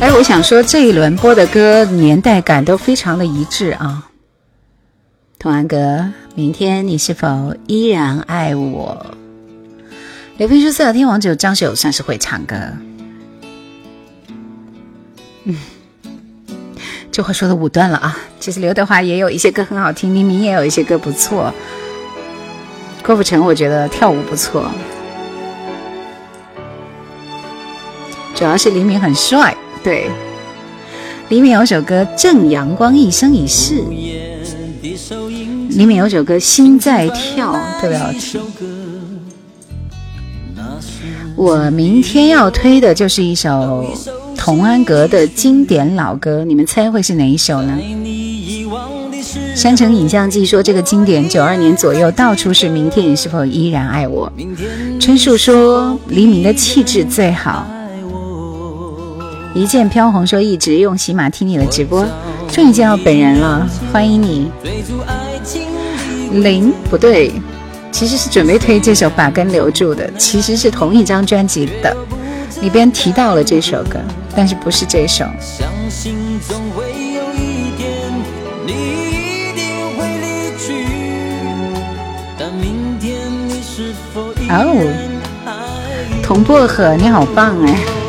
哎，我想说这一轮播的歌年代感都非常的一致啊。童安格，明天你是否依然爱我？刘斌说四大天王只有张学友算是会唱歌。嗯，这话说的武断了啊。其实刘德华也有一些歌很好听，黎明也有一些歌不错。郭富城我觉得跳舞不错，主要是黎明很帅。对，黎明有首歌《正阳光一生一世》，里面有首歌《心在跳》，特别好听。我明天要推的就是一首童安格的经典老歌，你们猜会是哪一首呢？山城影像记说这个经典九二年左右到处是。明天你是否依然爱我？春树说黎明的气质最好。一剑飘红说一直用喜马听你的直播，终于见到本人了，欢迎你。零不对，其实是准备推这首《把根留住》的，其实是同一张专辑的，里边提到了这首歌，但是不是这首。哦，童薄荷，你好棒哎！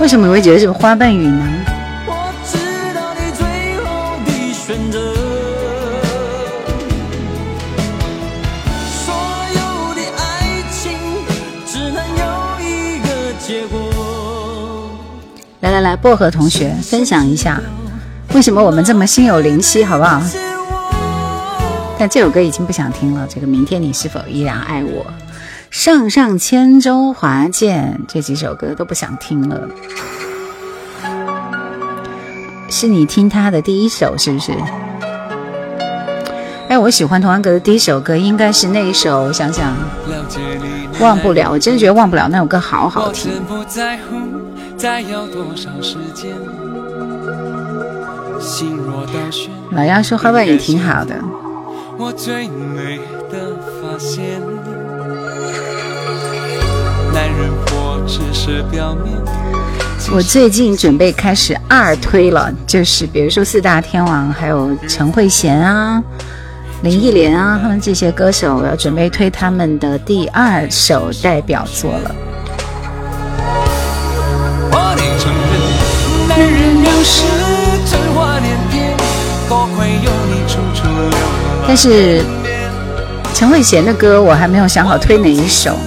为什么你会觉得是花瓣雨呢？来来来，薄荷同学分享一下，为什么我们这么心有灵犀，好不好？但这首歌已经不想听了。这个明天你是否依然爱我？上上签周华健这几首歌都不想听了，是你听他的第一首是不是？哎，我喜欢童安格的第一首歌应该是那一首，我想想，忘不了，我真的觉得忘不了那首歌好好听。老鸭说花瓣也挺好的。我最男人婆只是表面。我最近准备开始二推了，就是比如说四大天王，还有陈慧娴啊、林忆莲啊，他们这些歌手，我要准备推他们的第二首代表作了。但是陈慧娴的歌我还没有想好推哪一首。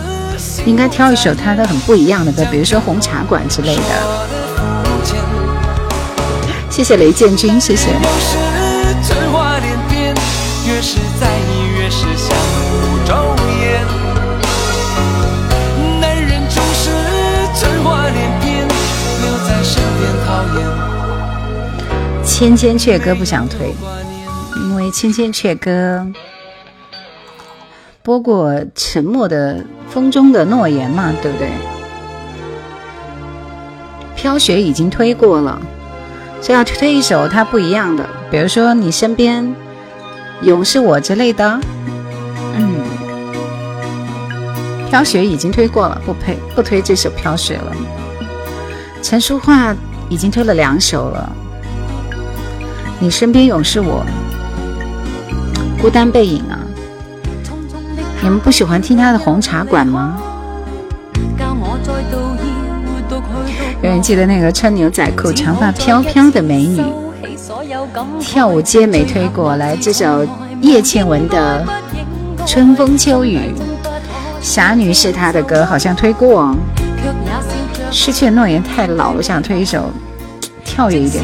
应该挑一首他的很不一样的歌，比如说红茶馆之类的。谢谢雷建军，谢谢。千千阙歌不想退，因为千千阙歌。播过《沉默的风中的诺言》嘛，对不对？飘雪已经推过了，所以要推一首它不一样的，比如说你身边永是我之类的。嗯，飘雪已经推过了，不推不推这首飘雪了。陈淑桦已经推了两首了，你身边永是我，孤单背影啊。你们不喜欢听他的红茶馆吗？有人记得那个穿牛仔裤、长发飘飘的美女？跳舞街没推过来，这首叶倩文的《春风秋雨》，侠女是她的歌，好像推过。失去的诺言太老了，想推一首跳跃一点。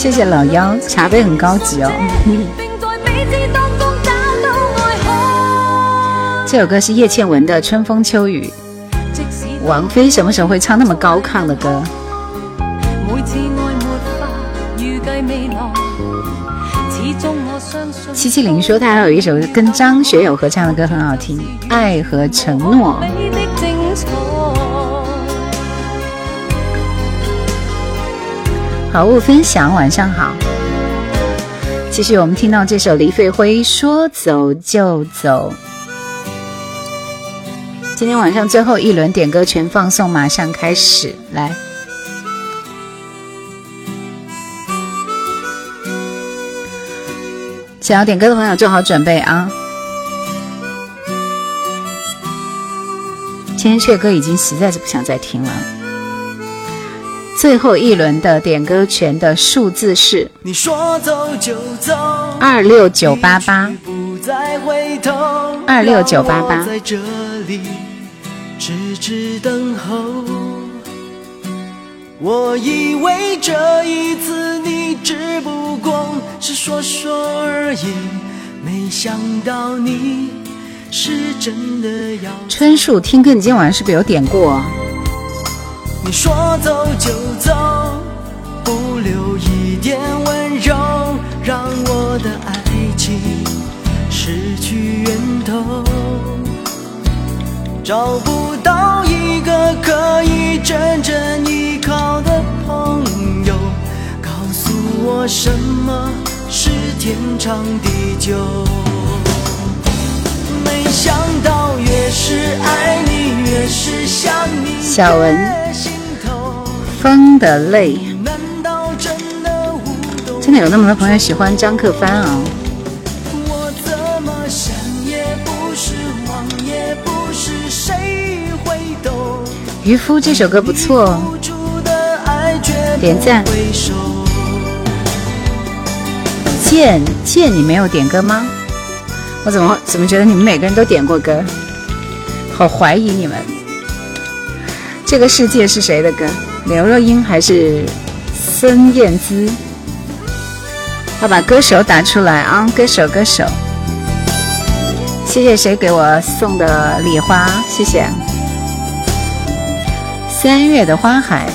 谢谢老幺，茶杯很高级哦。这首歌是叶倩文的《春风秋雨》。王菲什么时候会唱那么高亢的歌？七七零说他还有一首跟张学友合唱的歌很好听，《爱和承诺》。好物分享，晚上好。继续，我们听到这首李飞辉说走就走。今天晚上最后一轮点歌全放送，马上开始，来。想要点歌的朋友做好准备啊！今天阙歌已经实在是不想再听了。最后一轮的点歌权的数字是二六九八八，二六九八八。我以为这一次你只不过是说说而已，没想到你是真的要。春树听歌，你今晚是不是有点过？你说走就走，不留一点温柔，让我的爱情失去源头，找不到一个可以真正依靠的朋友，告诉我什么是天长地久。没想到越是爱你，越是想你。小文，风的泪，真的有那么多朋友喜欢张克帆啊？渔夫这首歌不错，点赞。剑剑，你没有点歌吗？我怎么怎么觉得你们每个人都点过歌？好怀疑你们。这个世界是谁的歌？刘若英还是孙燕姿？要把歌手打出来啊！歌手，歌手。谢谢谁给我送的礼花？谢谢。三月的花海，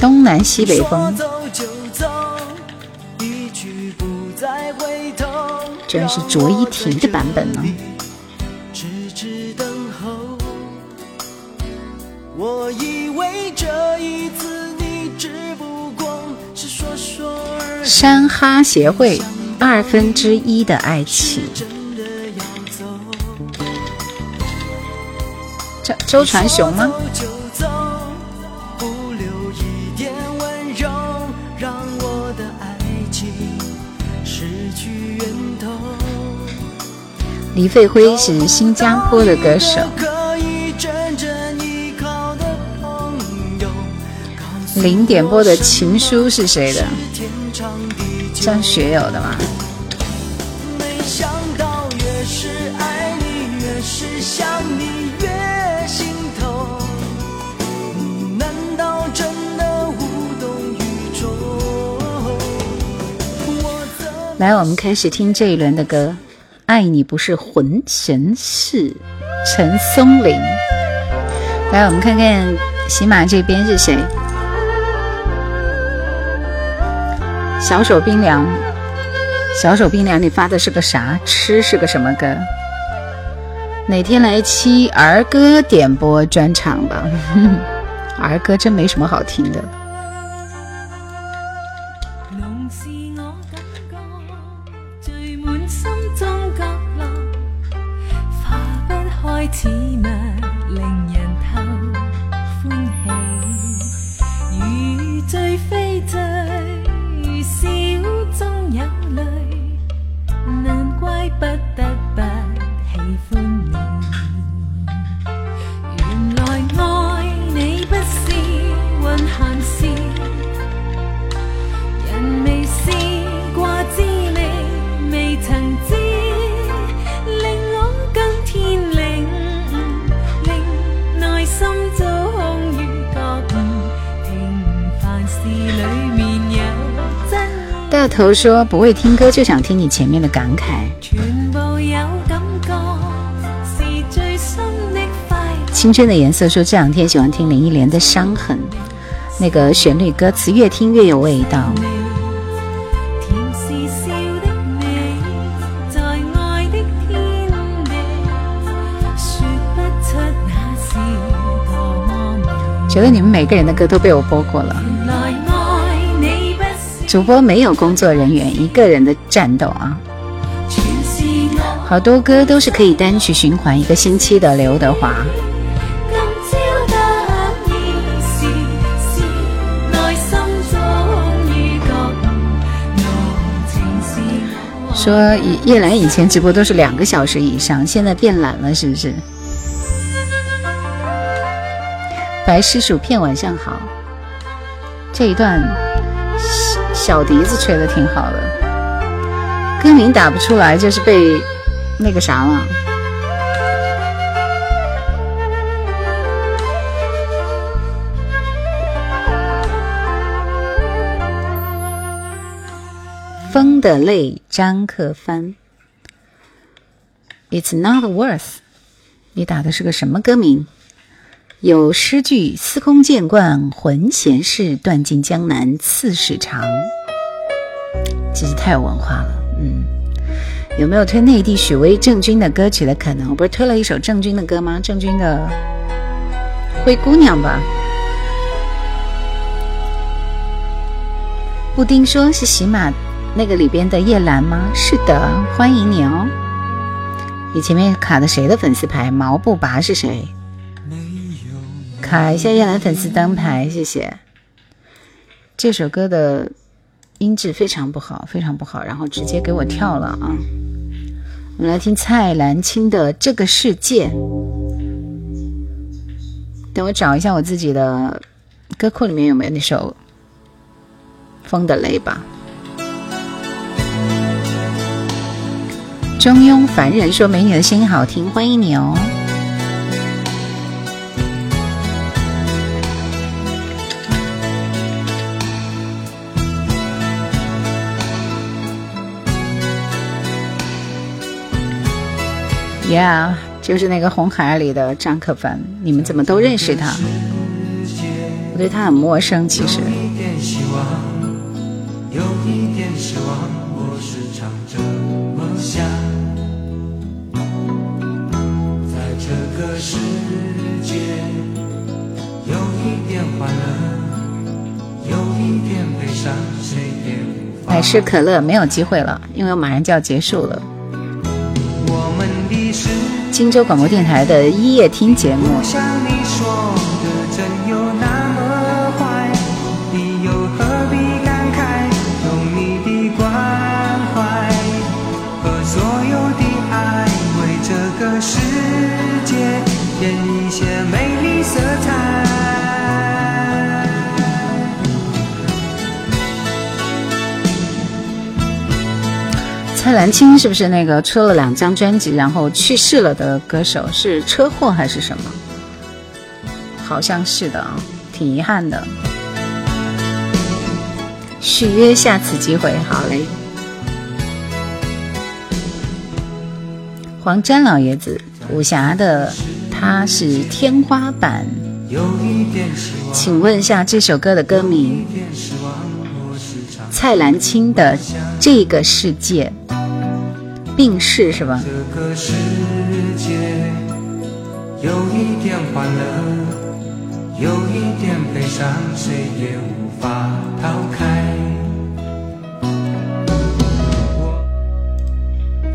东南西北风，居然是卓依婷的版本呢。山哈协会二分之一的爱情，周周传雄吗？李费辉是新加坡的歌手。零点播的情书是谁的？张学友的吗？来，我们开始听这一轮的歌，《爱你不是浑神事》，陈松伶。来，我们看看喜马这边是谁？小手冰凉，小手冰凉，你发的是个啥？吃是个什么歌？哪天来期儿歌点播专场吧？[laughs] 儿歌真没什么好听的。头说不会听歌，就想听你前面的感慨。青春的颜色说这两天喜欢听林忆莲的《伤痕》，那个旋律歌词越听越有味道。觉得你们每个人的歌都被我播过了。主播没有工作人员，一个人的战斗啊！好多歌都是可以单曲循环一个星期的。刘德华说：“叶兰以前直播都是两个小时以上，现在变懒了，是不是？”白师薯片，晚上好。这一段。小笛子吹的挺好的，歌名打不出来就是被那个啥了。风的泪，张克帆。It's not worth。你打的是个什么歌名？有诗句：“司空见惯浑闲事，断尽江南刺史长。”其实太有文化了，嗯。有没有推内地许巍、郑钧的歌曲的可能？我不是推了一首郑钧的歌吗？郑钧的《灰姑娘》吧。布丁说是喜马那个里边的叶兰吗？是的，欢迎你哦。你前面卡的谁的粉丝牌？毛不拔是谁？卡一下叶兰粉丝灯牌，谢谢。这首歌的音质非常不好，非常不好，然后直接给我跳了啊！我们来听蔡澜清的《这个世界》。等我找一下我自己的歌库里面有没有那首《风的泪》吧。中庸凡人说：“美女的声音好听，欢迎你哦。”呀，就是那个红孩儿里的张可凡，你们怎么都认识他？我对他很陌生，其实。百事可乐没有机会了，因为我马上就要结束了。荆州广播电台的一夜听节目。蔡澜清是不是那个出了两张专辑然后去世了的歌手？是车祸还是什么？好像是的啊，挺遗憾的。续约下次机会，好嘞。黄沾老爷子，武侠的他是天花板。请问一下这首歌的歌名？蔡澜清的《这个世界》。病逝是吧？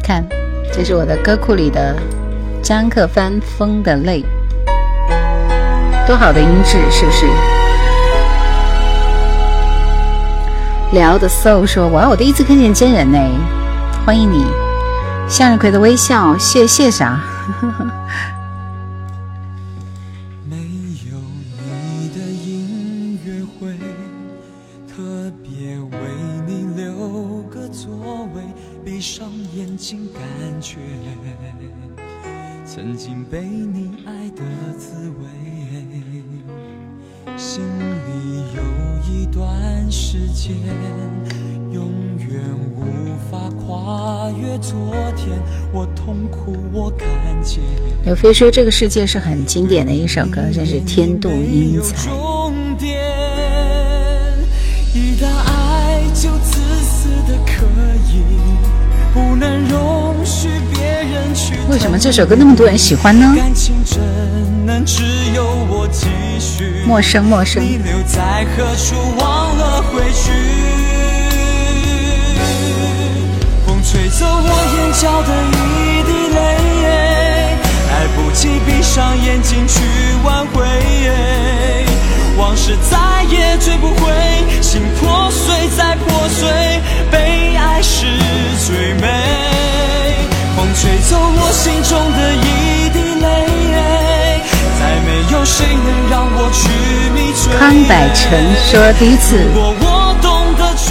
看，这是我的歌库里的张克帆《风的泪》，多好的音质，是不是？聊的 so 说：“哇，我第一次看见真人呢，欢迎你。”向日葵的微笑，谢谢啥？有飞说：“这个世界是很经典的一首歌，真是天妒英才。”为什么这首歌那么多人喜欢呢？陌生，陌生。风吹走我眼角的一滴泪，来不及闭上眼睛去挽回，往事再也追不回，心破碎再破碎，被爱是最美。风吹走我心中的一滴泪，再没有谁能让我去迷醉。康百成说第一次，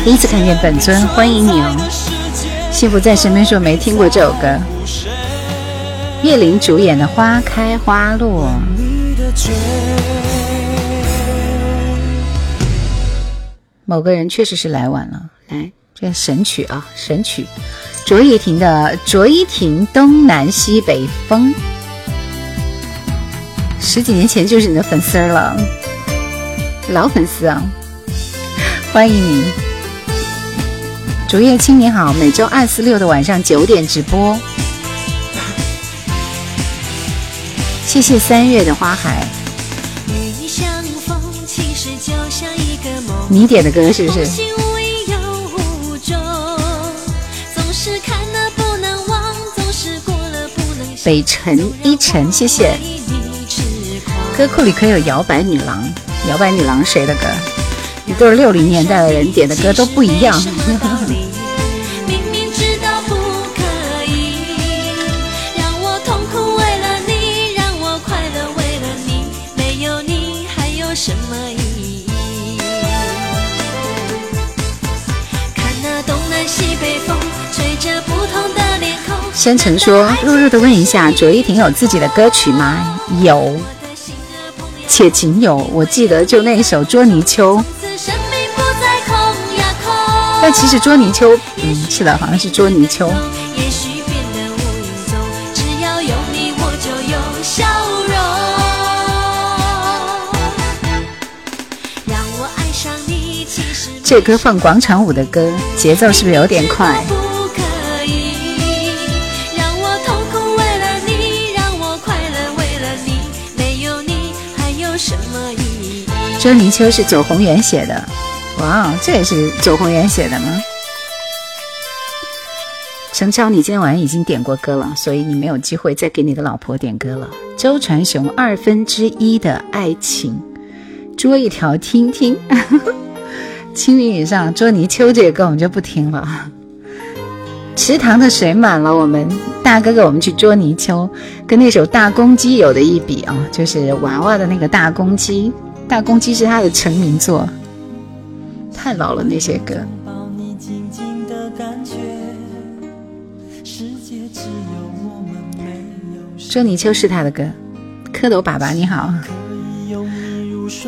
第一次看见本尊，欢迎你哦。幸福在身边说没听过这首歌，叶琳主演的《花开花落》。某个人确实是来晚了，来，这神曲啊，神曲，卓依婷的《卓依婷东南西北风》，十几年前就是你的粉丝了，老粉丝啊，欢迎你。竹叶青你好，每周二、四、六的晚上九点直播。谢谢三月的花海。你点的歌是不是？北辰一晨，谢谢。歌库里可有摇摆女郎？摇摆女郎谁的歌？[laughs] 一对六零年代的人点的歌都不一样。先成说，弱弱的问一下，卓依婷有自己的歌曲吗？有，且仅有。我记得就那一首《捉泥鳅》。但其实捉泥鳅，嗯，是的，好像是捉泥鳅。这歌放广场舞的歌，节奏是不是有点快？捉泥鳅是左宏元写的。哇哦，这也是左宏元写的吗？陈超，你今天晚上已经点过歌了，所以你没有机会再给你的老婆点歌了。周传雄二分之一的爱情，捉一条听听。[laughs] 清明以上捉泥鳅这个歌我们就不听了。池塘的水满了，我们大哥哥我们去捉泥鳅，跟那首大公鸡有的一比啊，就是娃娃的那个大公鸡，大公鸡是他的成名作。太老了那些歌。周泥鳅是他的歌，蝌蚪爸爸你好。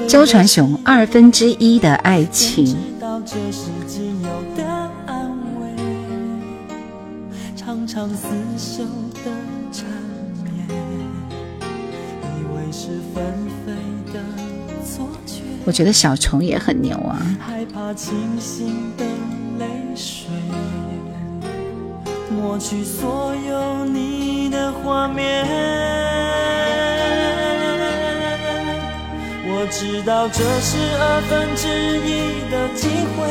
周传雄二分之一的爱情。我觉得小虫也很牛啊。害怕清醒的泪水抹去所有你的画面。我知道这是二分之一的机会。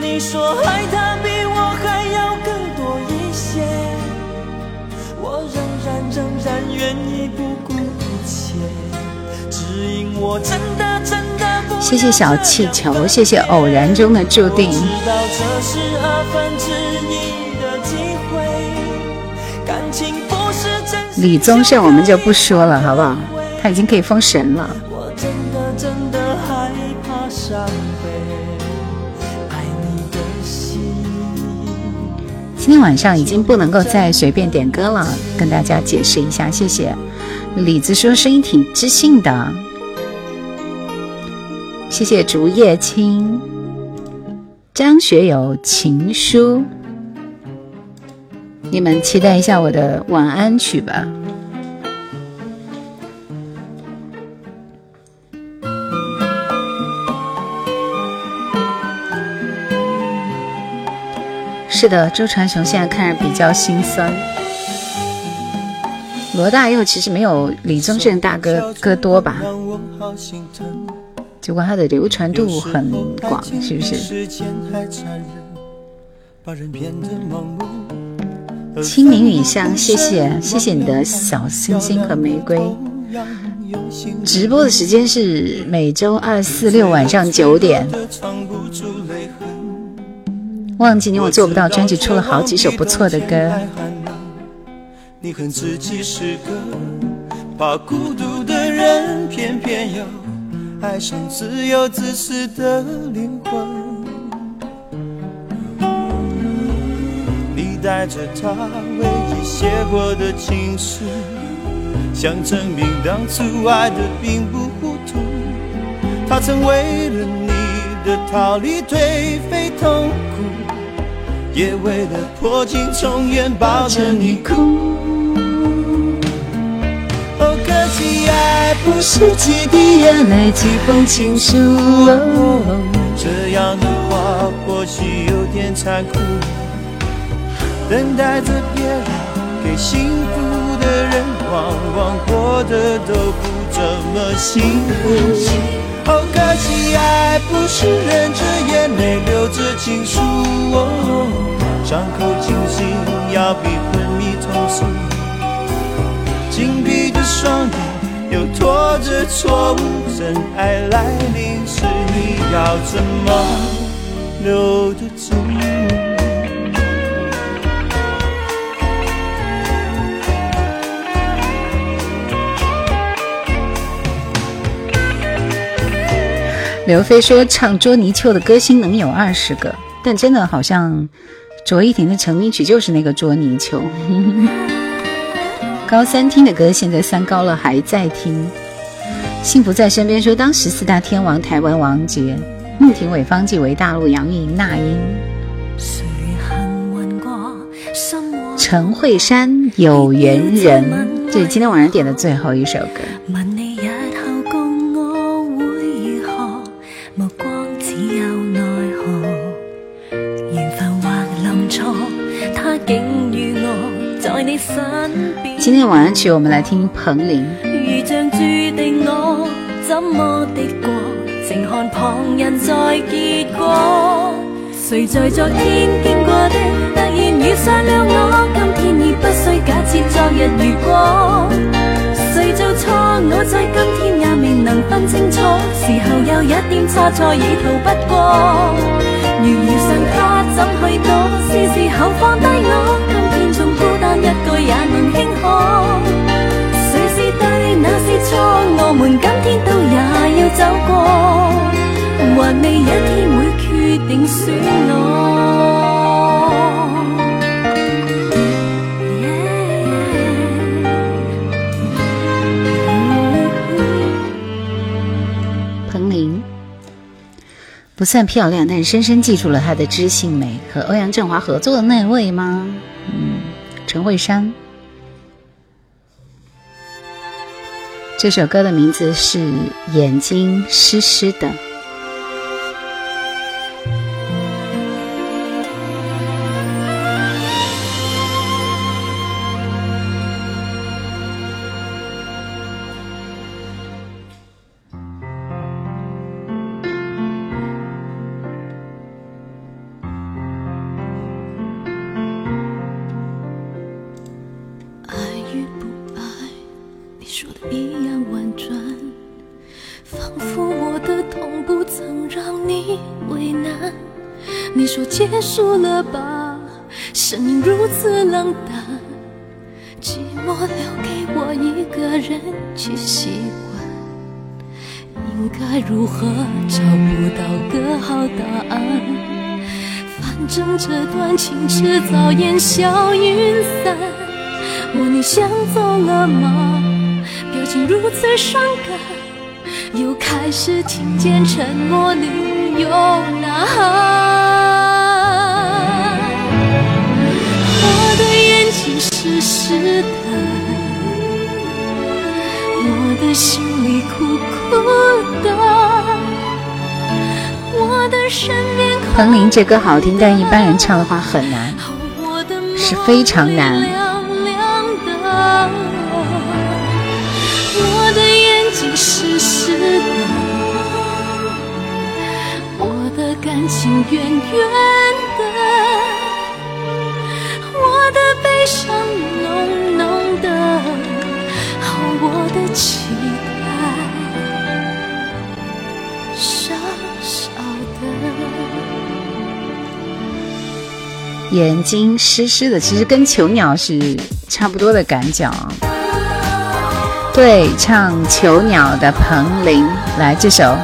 你说爱他比我还要更多一些，我仍然仍然愿意不顾谢谢小气球，谢谢偶然中的注定。李宗盛我们就不说了，好不好？他已经可以封神了。今天晚上已经不能够再随便点歌了，跟大家解释一下，谢谢。李子说声音挺知性的，谢谢竹叶青。张学友情书。你们期待一下我的晚安曲吧。是的，周传雄现在看着比较心酸。罗大佑其实没有李宗盛大哥歌多吧？结果它的流传度很广，是不是？清明雨巷，谢谢谢谢你的小星星和玫瑰。直播的时间是每周二、四、六晚上九点。忘记你我做不到，专辑出了好几首不错的歌。你恨自己是个怕孤独的人，偏偏又爱上自由自私的灵魂。你带着他唯一写过的情书，想证明当初爱的并不糊涂。他曾为了你的逃离颓废痛苦，也为了破镜重圆抱着你哭。哦，可惜爱不是几滴眼泪几封情书。这样的话或许有点残酷。等待着别人给幸福的人，往往过得都不怎么幸福。哦，可惜爱不是忍着眼泪流着情书，哦伤口清醒要比昏迷痛楚。紧闭的双眼又拖着错误，真爱来临时你要怎么留得住？刘飞说：“唱捉泥鳅的歌星能有二十个，但真的好像卓依婷的成名曲就是那个捉泥鳅。高三听的歌，现在三高了还在听。幸福在身边说，当时四大天王台湾王杰，穆庭伟、方季韦、大陆杨钰莹那英。陈慧珊有缘人，这是今天晚上点的最后一首歌。”今天晚上曲，我们来听彭羚。如像注定我怎么的过，静看旁人在结果。谁在昨天经过的，突然遇上了我，今天已不需假设昨日如果。谁做错，我在今天也未能分清楚。时候有一点差错，已逃不过。如遇上他，怎去躲？是时候放低我。也能谁是对那错我们今天都也要走过还未一天会决定彭玲不算漂亮但深深记住了她的知性美和欧阳震华合作的那位吗？陈慧珊。这首歌的名字是《眼睛湿湿的》。输了吧，生命如此冷淡，寂寞留给我一个人去习惯。应该如何找不到个好答案？反正这段情迟早烟消云散。我你想走了吗？表情如此伤感，又开始听见沉默里有呐喊。湿湿的，我的心里苦苦的，我的身边。彭羚这歌好听，但一般人唱的话很难，是非常难。我的眼睛湿湿的，我的感情远远期待小小的。眼睛湿湿的，其实跟囚鸟是差不多的感觉。对，唱囚鸟的彭羚，来这首《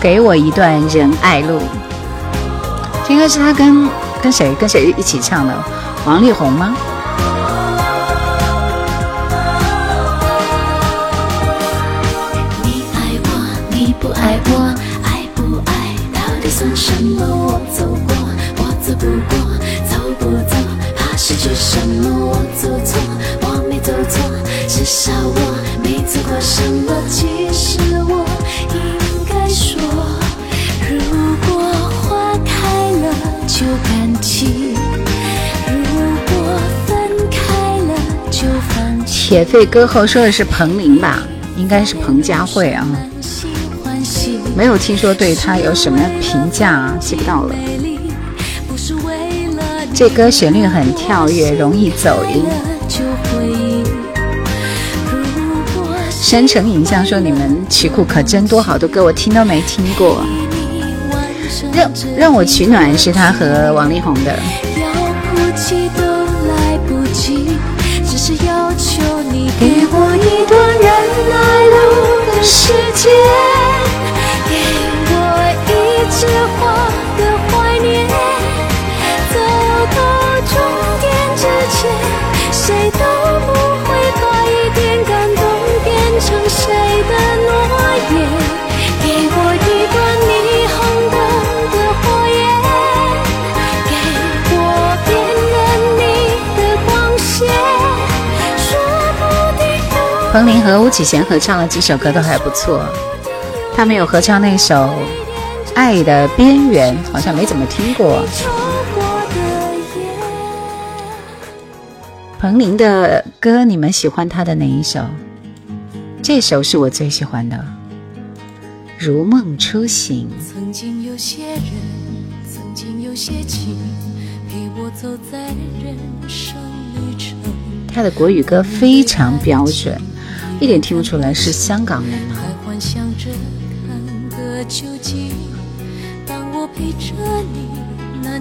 给我一段仁爱路》，这应该是他跟。跟谁跟谁一起唱的？王力宏吗？铁肺歌后说的是彭羚吧？应该是彭佳慧啊，没有听说对她有什么评价啊，记不到了。这歌旋律很跳跃，容易走音。山城影像说你们曲库可真多，好多歌我听都没听过。让让我取暖是他和王力宏的。要求你给我一段人来路的时间，给我一句话彭羚和巫启贤合唱了几首歌都还不错，他们有合唱那首《爱的边缘》，好像没怎么听过。彭羚的歌，你们喜欢她的哪一首？这首是我最喜欢的，《如梦初醒》。曾经有些人，曾经有些情，陪我走在人生旅程。他的国语歌非常标准。一点听不出来是香港人吗？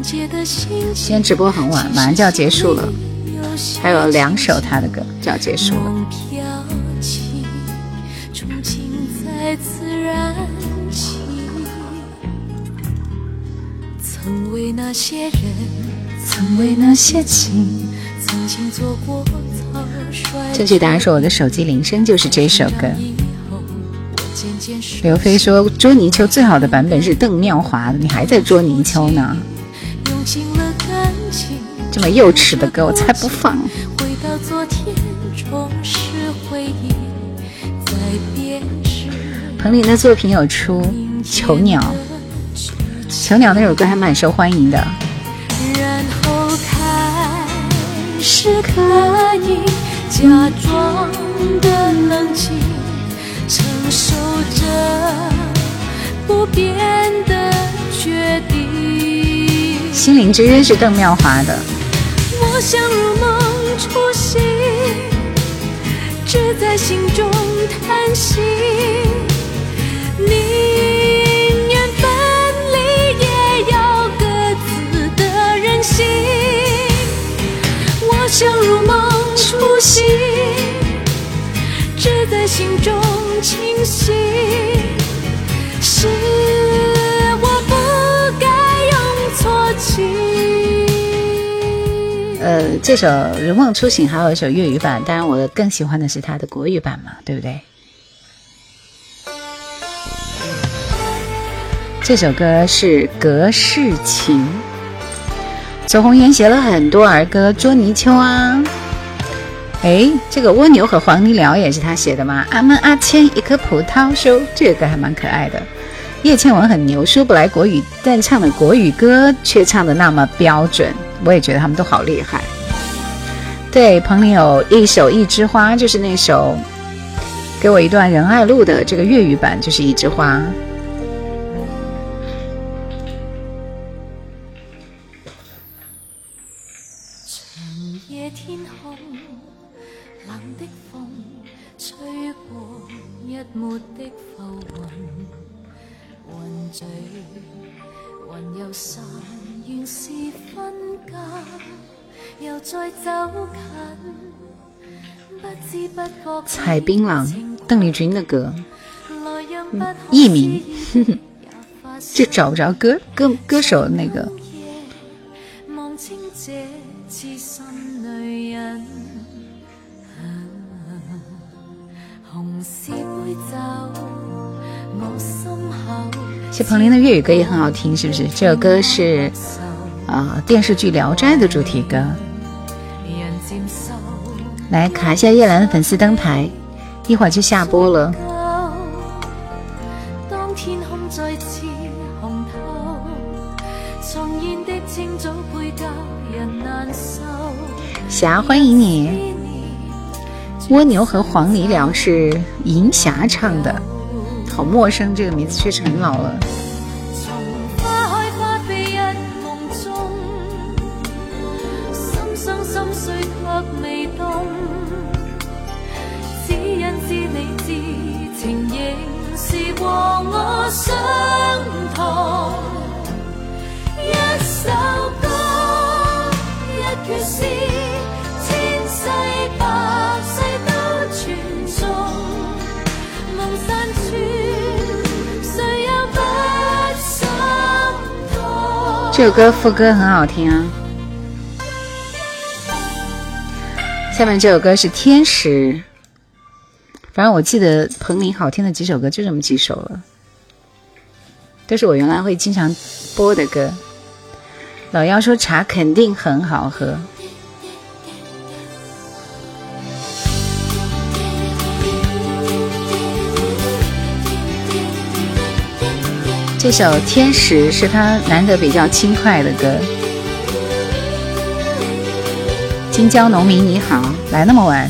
今天直播很晚，马上就要结束了，还有两首他的歌就要结束了。曾为那些人，曾为那些情，曾经做过。正确答案说：“我的手机铃声就是这首歌。”刘飞说捉泥鳅最好的版本是邓妙华，你还在捉泥鳅呢？这么幼稚的歌我才不放。彭羚的作品有出《囚鸟》，《囚鸟》那首歌还蛮受欢迎的。然后开始可以假装的冷静，承受着不变的决定。心灵之约是邓妙华的。我想如梦初醒，只在心中叹息。宁初醒，只在心中清醒。是我不该用错情。呃，这首《如梦初醒》还有一首粤语版，当然我更喜欢的是它的国语版嘛，对不对？这首歌是《隔世情》，左宏元写了很多儿歌，捉泥鳅啊，哎，这个蜗牛和黄鹂鸟也是他写的吗？阿门阿谦一颗葡萄树，这个歌还蛮可爱的。叶倩文很牛，说不来国语，但唱的国语歌却唱的那么标准，我也觉得他们都好厉害。对，彭羚有一首《一枝花》，就是那首《给我一段仁爱路》的这个粤语版，就是《一枝花》。采槟榔，邓丽君的歌，艺名，[laughs] 就找不着歌歌歌手那个。谢彭羚的粤语歌也很好听，是不是？这首歌是啊电视剧《聊斋》的主题歌。来卡一下叶兰的粉丝灯牌，一会儿就下播了。霞，欢迎你。蜗牛和黄鹂鸟是银霞唱的，好陌生，这个名字确实很老了。这首歌副歌很好听啊。下面这首歌是《天使》。反正我记得彭羚好听的几首歌就这么几首了，都是我原来会经常播的歌。老妖说茶肯定很好喝。这首《天使》是他难得比较轻快的歌。京郊农民你好，来那么晚。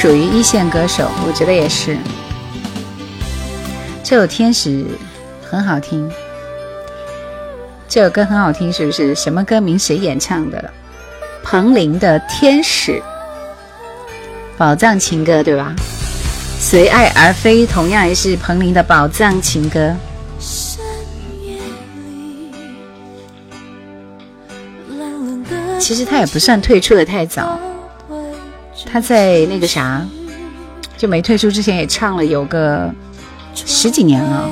属于一线歌手，我觉得也是。这首《天使》很好听，这首歌很好听，是不是？什么歌名？谁演唱的？彭羚的《天使》，宝藏情歌，对吧？随爱而飞，同样也是彭羚的宝藏情歌。其实他也不算退出的太早，他在那个啥，就没退出之前也唱了有个十几年了。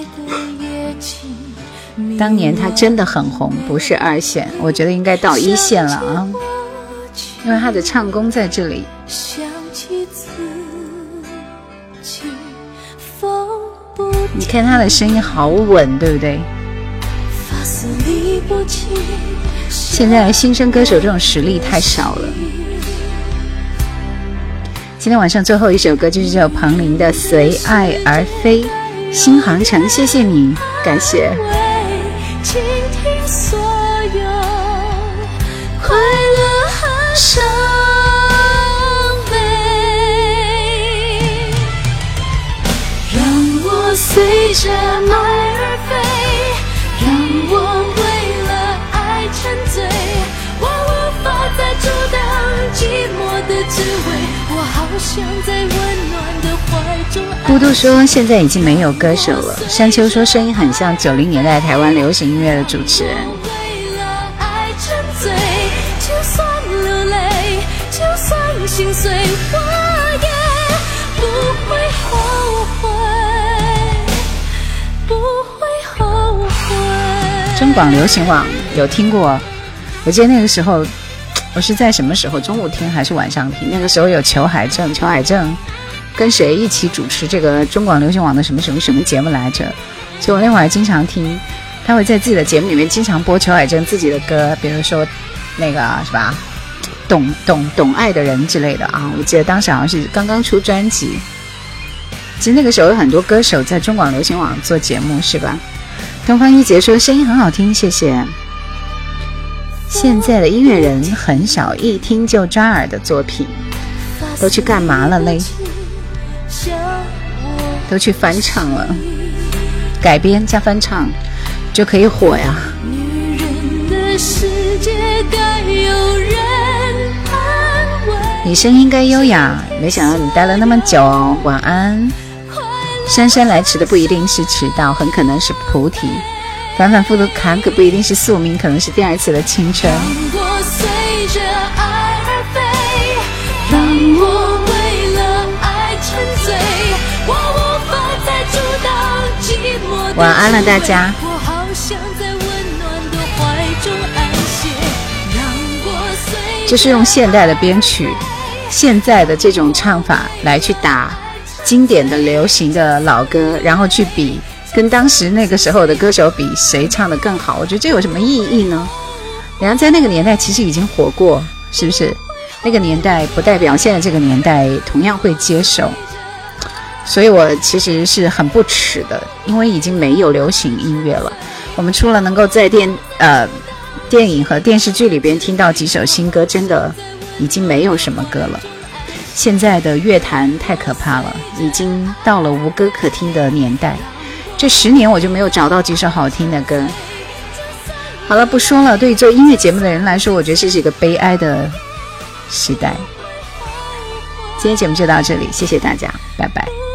当年他真的很红，不是二线，我觉得应该到一线了啊，因为他的唱功在这里。你看他的声音好稳，对不对？现在新生歌手这种实力太少了。今天晚上最后一首歌就是这首彭羚的《随爱而飞》，新航程，谢谢你，感谢。随着爱，孤独说现在已经没有歌手了，山丘说声音很像九零年代台湾流行音乐的主持人。为了爱沉醉，就算流泪，就算心碎，我也不会后悔。中广流行网有听过，我记得那个时候，我是在什么时候？中午听还是晚上听？那个时候有裘海正，裘海正跟谁一起主持这个中广流行网的什么什么什么节目来着？就我那会儿经常听，他会在自己的节目里面经常播裘海正自己的歌，比如说那个是吧？懂懂懂爱的人之类的啊！我记得当时好像是刚刚出专辑。其实那个时候有很多歌手在中广流行网做节目，是吧？东方一杰说声音很好听，谢谢。现在的音乐人很少一听就抓耳的作品，都去干嘛了嘞？都去翻唱了，改编加翻唱就可以火呀。你声音该优雅，没想到你待了那么久哦，晚安。姗姗来迟的不一定是迟到，很可能是菩提；反反复复坎坷不一定是宿命，可能是第二次的青春。晚安了，大家。这是用现代的编曲，现在的这种唱法来去打。经典的流行的老歌，然后去比跟当时那个时候的歌手比，谁唱的更好？我觉得这有什么意义呢？人家在那个年代其实已经火过，是不是？那个年代不代表现在这个年代同样会接受，所以我其实是很不耻的，因为已经没有流行音乐了。我们除了能够在电呃电影和电视剧里边听到几首新歌，真的已经没有什么歌了。现在的乐坛太可怕了，已经到了无歌可听的年代。这十年我就没有找到几首好听的歌。好了，不说了。对于做音乐节目的人来说，我觉得这是一个悲哀的时代。今天节目就到这里，谢谢大家，拜拜。